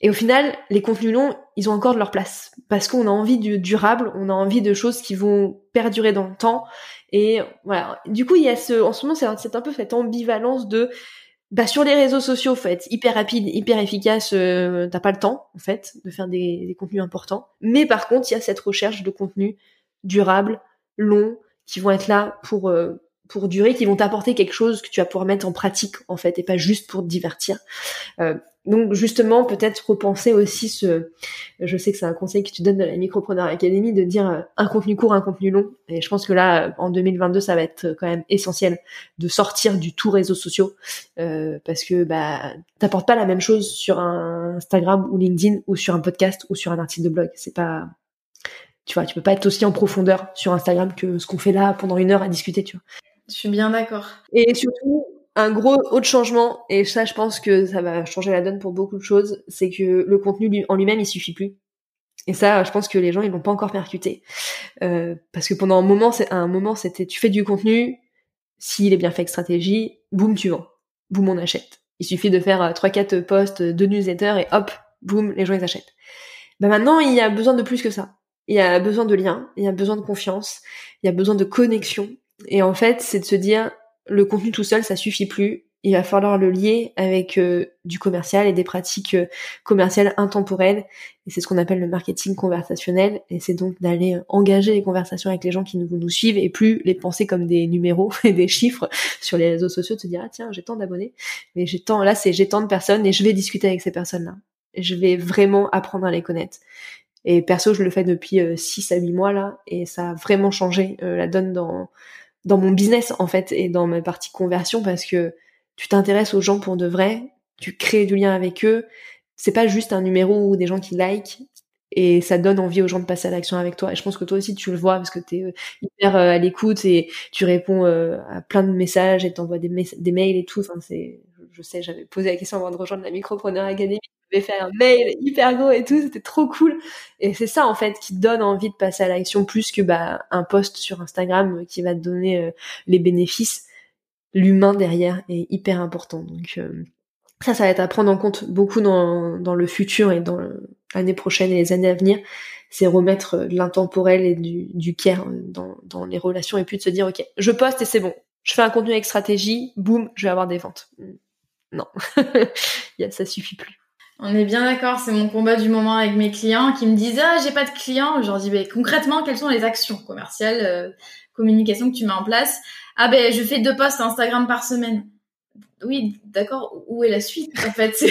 Et au final, les contenus longs, ils ont encore de leur place parce qu'on a envie du durable, on a envie de choses qui vont perdurer dans le temps. Et voilà. Du coup, il y a ce, en ce moment, c'est un peu cette ambivalence de, bah sur les réseaux sociaux, faut être hyper rapide, hyper efficace. Euh, t'as pas le temps, en fait, de faire des, contenus importants. Mais par contre, il y a cette recherche de contenu durable, longs, qui vont être là pour euh, pour durer, qui vont t'apporter quelque chose que tu vas pouvoir mettre en pratique en fait, et pas juste pour te divertir. Euh, donc justement, peut-être repenser aussi ce. Je sais que c'est un conseil que tu donnes de la Micropreneur Academy de dire euh, un contenu court, un contenu long. Et je pense que là, en 2022, ça va être quand même essentiel de sortir du tout réseaux sociaux euh, parce que bah t'apportes pas la même chose sur un Instagram ou LinkedIn ou sur un podcast ou sur un article de blog. C'est pas tu vois, tu peux pas être aussi en profondeur sur Instagram que ce qu'on fait là pendant une heure à discuter, tu vois. Je suis bien d'accord. Et surtout, un gros autre changement, et ça, je pense que ça va changer la donne pour beaucoup de choses, c'est que le contenu en lui-même, il suffit plus. Et ça, je pense que les gens, ils l'ont pas encore percuté. Euh, parce que pendant un moment, c'est, un moment, c'était, tu fais du contenu, s'il est bien fait avec stratégie, boum, tu vends. Boum, on achète. Il suffit de faire 3-4 euh, posts, de newsletters, et hop, boum, les gens, ils achètent. Bah maintenant, il y a besoin de plus que ça. Il y a besoin de liens, il y a besoin de confiance, il y a besoin de connexion. Et en fait, c'est de se dire, le contenu tout seul, ça suffit plus. Il va falloir le lier avec euh, du commercial et des pratiques euh, commerciales intemporelles. Et c'est ce qu'on appelle le marketing conversationnel. Et c'est donc d'aller euh, engager les conversations avec les gens qui nous, suivent et plus les penser comme des numéros et des chiffres sur les réseaux sociaux, de se dire, ah tiens, j'ai tant d'abonnés. Mais j'ai tant, là, c'est j'ai tant de personnes et je vais discuter avec ces personnes-là. Je vais vraiment apprendre à les connaître. Et perso, je le fais depuis 6 à 8 mois là, et ça a vraiment changé la donne dans dans mon business en fait et dans ma partie conversion parce que tu t'intéresses aux gens pour de vrai, tu crées du lien avec eux. C'est pas juste un numéro ou des gens qui like et ça donne envie aux gens de passer à l'action avec toi. Et je pense que toi aussi tu le vois parce que tu es euh, hyper euh, à l'écoute et tu réponds euh, à plein de messages et t'envoies des, des mails et tout. Enfin, c'est, je sais, j'avais posé la question avant de rejoindre la Micropreneur Academy. J'avais fait un mail hyper gros et tout, c'était trop cool. Et c'est ça en fait qui donne envie de passer à l'action plus que bah un post sur Instagram qui va te donner les bénéfices l'humain derrière est hyper important. Donc euh, ça, ça va être à prendre en compte beaucoup dans, dans le futur et dans l'année prochaine et les années à venir. C'est remettre de l'intemporel et du, du care dans, dans les relations et puis de se dire, ok, je poste et c'est bon. Je fais un contenu avec stratégie, boum, je vais avoir des ventes. Non, ça suffit plus. On est bien d'accord, c'est mon combat du moment avec mes clients qui me disent ah j'ai pas de clients, je leur dis mais concrètement quelles sont les actions commerciales, euh, communication que tu mets en place? Ah ben je fais deux posts Instagram par semaine. Oui, d'accord. Où est la suite en fait? Oui,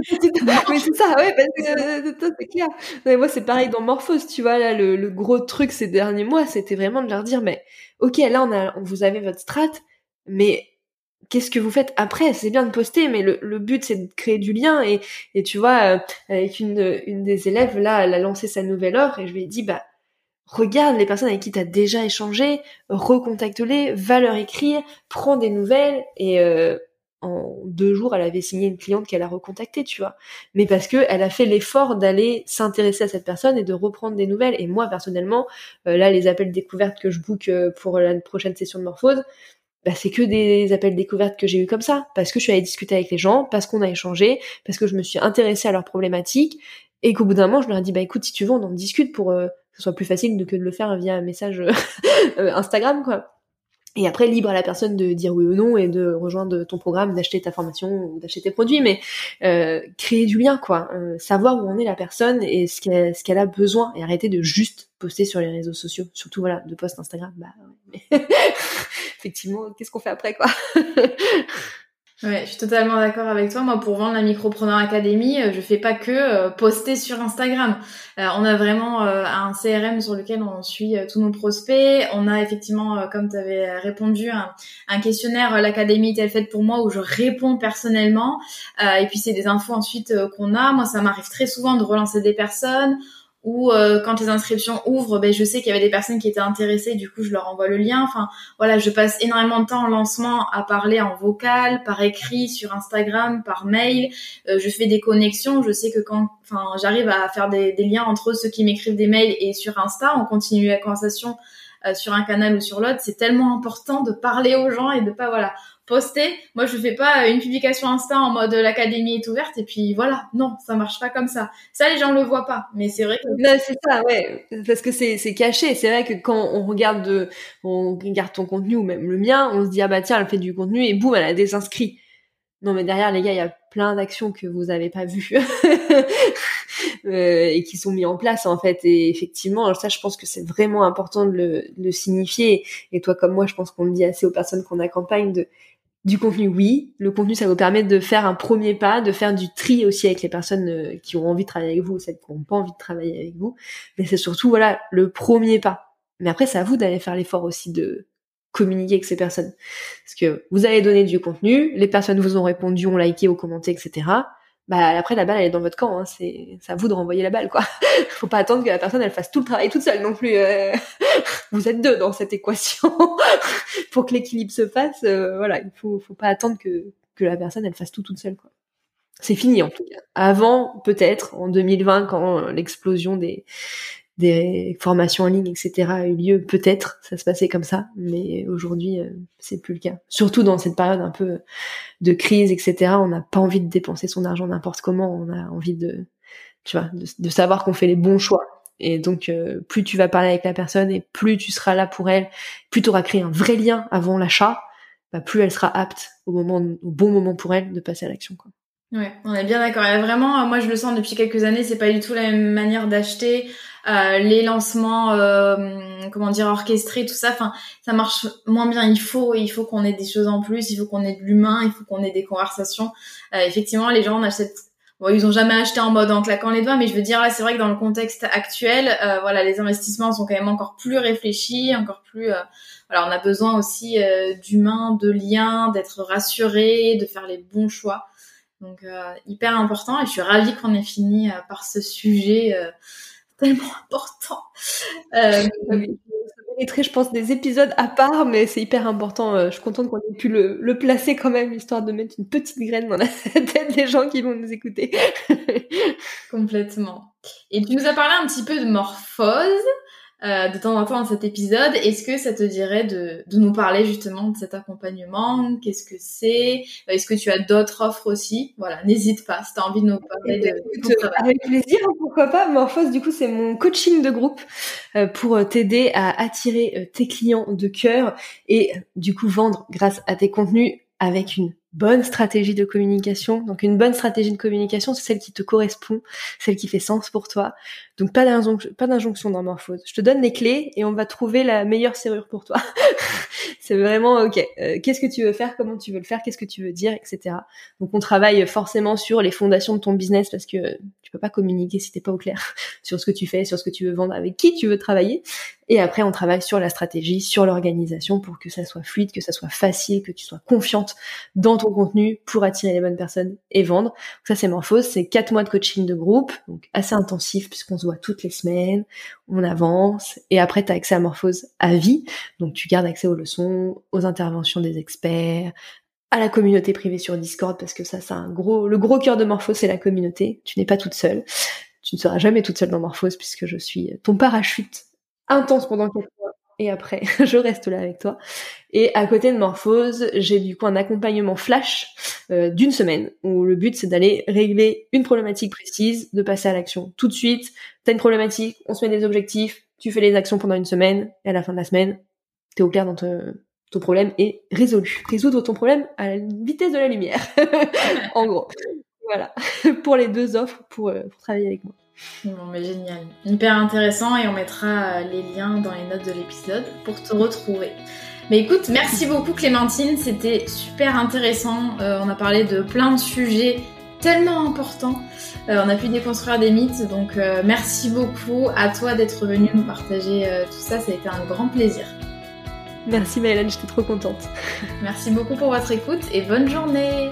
c'est ça, ouais, parce euh, c'est clair. moi, c'est pareil dans Morphose, tu vois. Là, le, gros truc ces derniers mois, c'était vraiment de leur dire, mais ok, là, on a, vous avez votre strat, mais qu'est-ce que vous faites après? C'est bien de poster, mais le, le but c'est de créer du lien. Et, et tu vois, euh, avec une, une des élèves là, elle a lancé sa nouvelle offre et je lui ai dit, bah regarde les personnes avec qui tu as déjà échangé, recontacte-les, va leur écrire, prends des nouvelles et euh, en deux jours, elle avait signé une cliente qu'elle a recontactée, tu vois. Mais parce que elle a fait l'effort d'aller s'intéresser à cette personne et de reprendre des nouvelles. Et moi, personnellement, euh, là, les appels découvertes que je book euh, pour la prochaine session de morphose, bah, c'est que des appels découvertes que j'ai eu comme ça, parce que je suis allée discuter avec les gens, parce qu'on a échangé, parce que je me suis intéressée à leurs problématiques, et qu'au bout d'un moment, je leur ai dit, bah écoute, si tu veux, on en discute pour ce soit plus facile que de le faire via un message euh, Instagram, quoi. Et après, libre à la personne de dire oui ou non et de rejoindre ton programme, d'acheter ta formation ou d'acheter tes produits, mais euh, créer du lien, quoi. Euh, savoir où en est la personne et ce qu'elle, ce qu'elle a besoin et arrêter de juste poster sur les réseaux sociaux. Surtout, voilà, de post Instagram. Bah, effectivement, qu'est-ce qu'on fait après, quoi? Ouais, je suis totalement d'accord avec toi. Moi, pour vendre la Micropreneur Academy, euh, je fais pas que euh, poster sur Instagram. Euh, on a vraiment un CRM sur lequel on suit tous nos prospects. On a effectivement, comme tu avais répondu, un, questionnaire l'Académie est-elle faite pour moi où je réponds personnellement. et puis c'est des infos ensuite qu'on a. Moi, ça m'arrive très souvent de relancer des personnes ou euh, quand les inscriptions ouvrent, ben, je sais qu'il y avait des personnes qui étaient intéressées, du coup je leur envoie le lien. Enfin voilà, je passe énormément de temps en lancement à parler en vocal, par écrit, sur Instagram, par mail. Euh, je fais des connexions. Je sais que quand, enfin, j'arrive à faire des, liens entre ceux qui m'écrivent des mails et sur Insta, on continue la conversation euh, sur un canal ou sur l'autre. C'est tellement important de parler aux gens et de pas voilà poster. Moi, je fais pas une publication Insta en mode l'académie est ouverte et puis voilà. Non, ça marche pas comme ça. Ça, les gens le voient pas. Mais c'est vrai que. Non, c'est ça, ouais. Parce que c'est, c'est caché. C'est vrai que quand on regarde de, on regarde ton contenu ou même le mien, on se dit, ah bah tiens, elle fait du contenu et boum, elle a des inscrits. Non, mais derrière, les gars, il y a plein d'actions que vous avez pas vues. euh, et qui sont mis en place en fait et effectivement ça je pense que c'est vraiment important de le, de le signifier et toi comme moi je pense qu'on le dit assez aux personnes qu'on accompagne de du contenu, oui. Le contenu, ça vous permet de faire un premier pas, de faire du tri aussi avec les personnes euh, qui ont envie de travailler avec vous, celles qui n'ont pas envie de travailler avec vous. Mais c'est surtout, voilà, le premier pas. Mais après, c'est à vous d'aller faire l'effort aussi de communiquer avec ces personnes. Parce que vous avez donné du contenu, les personnes vous ont répondu, ont liké, ont commenté, etc. bah après la balle elle est dans votre camp, hein, c'est à vous de renvoyer la balle quoi. Faut pas attendre que la personne elle fasse tout le travail toute seule non plus. Euh. vous êtes deux dans cette équation pour que l'équilibre se fasse. Euh, voilà, il faut faut pas attendre que que la personne elle fasse tout toute seule quoi. C'est fini en tout cas. Avant peut-être en 2020 quand l'explosion des des formations en ligne, etc. a eu lieu, peut-être, ça se passait comme ça, mais aujourd'hui, euh, c'est plus le cas. Surtout dans cette période un peu de crise, etc. On n'a pas envie de dépenser son argent n'importe comment. On a envie de, tu vois, de, savoir qu'on fait les bons choix. Et donc, euh, plus tu vas parler avec la personne et plus tu seras là pour elle, plus tu auras créé un vrai lien avant l'achat, bah, plus elle sera apte au moment, au bon moment pour elle de passer à l'action. Quoi. Ouais, on est bien d'accord. Et vraiment, moi, je le sens depuis quelques années, c'est pas du tout la même manière d'acheter. Euh, les lancements, euh, comment dire, orchestrés, tout ça. Enfin, ça marche moins bien. Il faut, il faut qu'on ait des choses en plus. Il faut qu'on ait de l'humain. Il faut qu'on ait des conversations. Euh, effectivement, les gens achètent. Bon, ils ont jamais acheté en mode en claquant les doigts, mais je veux dire, c'est vrai que dans le contexte actuel, voilà, les investissements sont quand même encore plus réfléchis, encore plus. voilà, on a besoin aussi d'humain, de liens, d'être rassuré, de faire les bons choix. Donc hyper important. Et je suis ravie qu'on ait fini par ce sujet tellement important. Euh, mériterait, je pense, des épisodes à part, mais c'est hyper important. Euh, je suis contente qu'on ait pu le, le, placer quand même, histoire de mettre une petite graine dans la tête des gens qui vont nous écouter. Complètement. Et tu nous as parlé un petit peu de morphose. Euh, de temps en temps dans cet épisode. Est-ce que ça te dirait de, de nous parler justement de cet accompagnement? Qu'est-ce que c'est? Est-ce que tu as d'autres offres aussi? Voilà, n'hésite pas. Si tu as envie de nous parler de, de Avec plaisir, hein, pourquoi pas. Morphose, du coup, c'est mon coaching de groupe euh, pour euh, t'aider à attirer tes clients de cœur et du coup vendre grâce à tes contenus avec une bonne stratégie de communication. Donc une bonne stratégie de communication, c'est celle qui te correspond, celle qui fait sens pour toi. Donc pas d'injonction dans Morphose. Je te donne les clés et on va trouver la meilleure serrure pour toi. c'est vraiment ok. Euh, qu'est-ce que tu veux faire, comment tu veux le faire, qu'est-ce que tu veux dire, etc. Donc on travaille forcément sur les fondations de ton business parce que tu peux pas communiquer si t'es pas au clair sur ce que tu fais, sur ce que tu veux vendre, avec qui tu veux travailler. Et après, on travaille sur la stratégie, sur l'organisation pour que ça soit fluide, que ça soit facile, que tu sois confiante dans ton contenu pour attirer les bonnes personnes et vendre. Ça, c'est Morphose. C'est quatre mois de coaching de groupe, donc assez intensif puisqu'on se voit toutes les semaines, on avance. Et après, tu as accès à Morphose à vie. Donc tu gardes accès aux leçons, aux interventions des experts, à la communauté privée sur Discord parce que ça, c'est un gros, le gros cœur de Morphose, c'est la communauté. Tu n'es pas toute seule. Tu ne seras jamais toute seule dans Morphose puisque je suis ton parachute intense pendant quelques mois et après je reste là avec toi. Et à côté de Morphose, j'ai du coup un accompagnement flash euh, d'une semaine où le but c'est d'aller régler une problématique précise, de passer à l'action tout de suite. T'as une problématique, on se met des objectifs, tu fais les actions pendant une semaine et à la fin de la semaine, t'es au clair dans ton, ton problème est résolu. Résoudre ton problème à la vitesse de la lumière, en gros. Voilà, pour les deux offres pour, euh, pour travailler avec moi. Bon, mais génial. Hyper intéressant et on mettra euh, les liens dans les notes de l'épisode pour te retrouver. Mais écoute, merci beaucoup Clémentine, c'était super intéressant. Euh, on a parlé de plein de sujets tellement importants. Euh, on a pu déconstruire des mythes, donc merci beaucoup à toi d'être venue nous partager tout ça, ça a été un grand plaisir. Merci Maëlène, j'étais trop contente. merci beaucoup pour votre écoute et bonne journée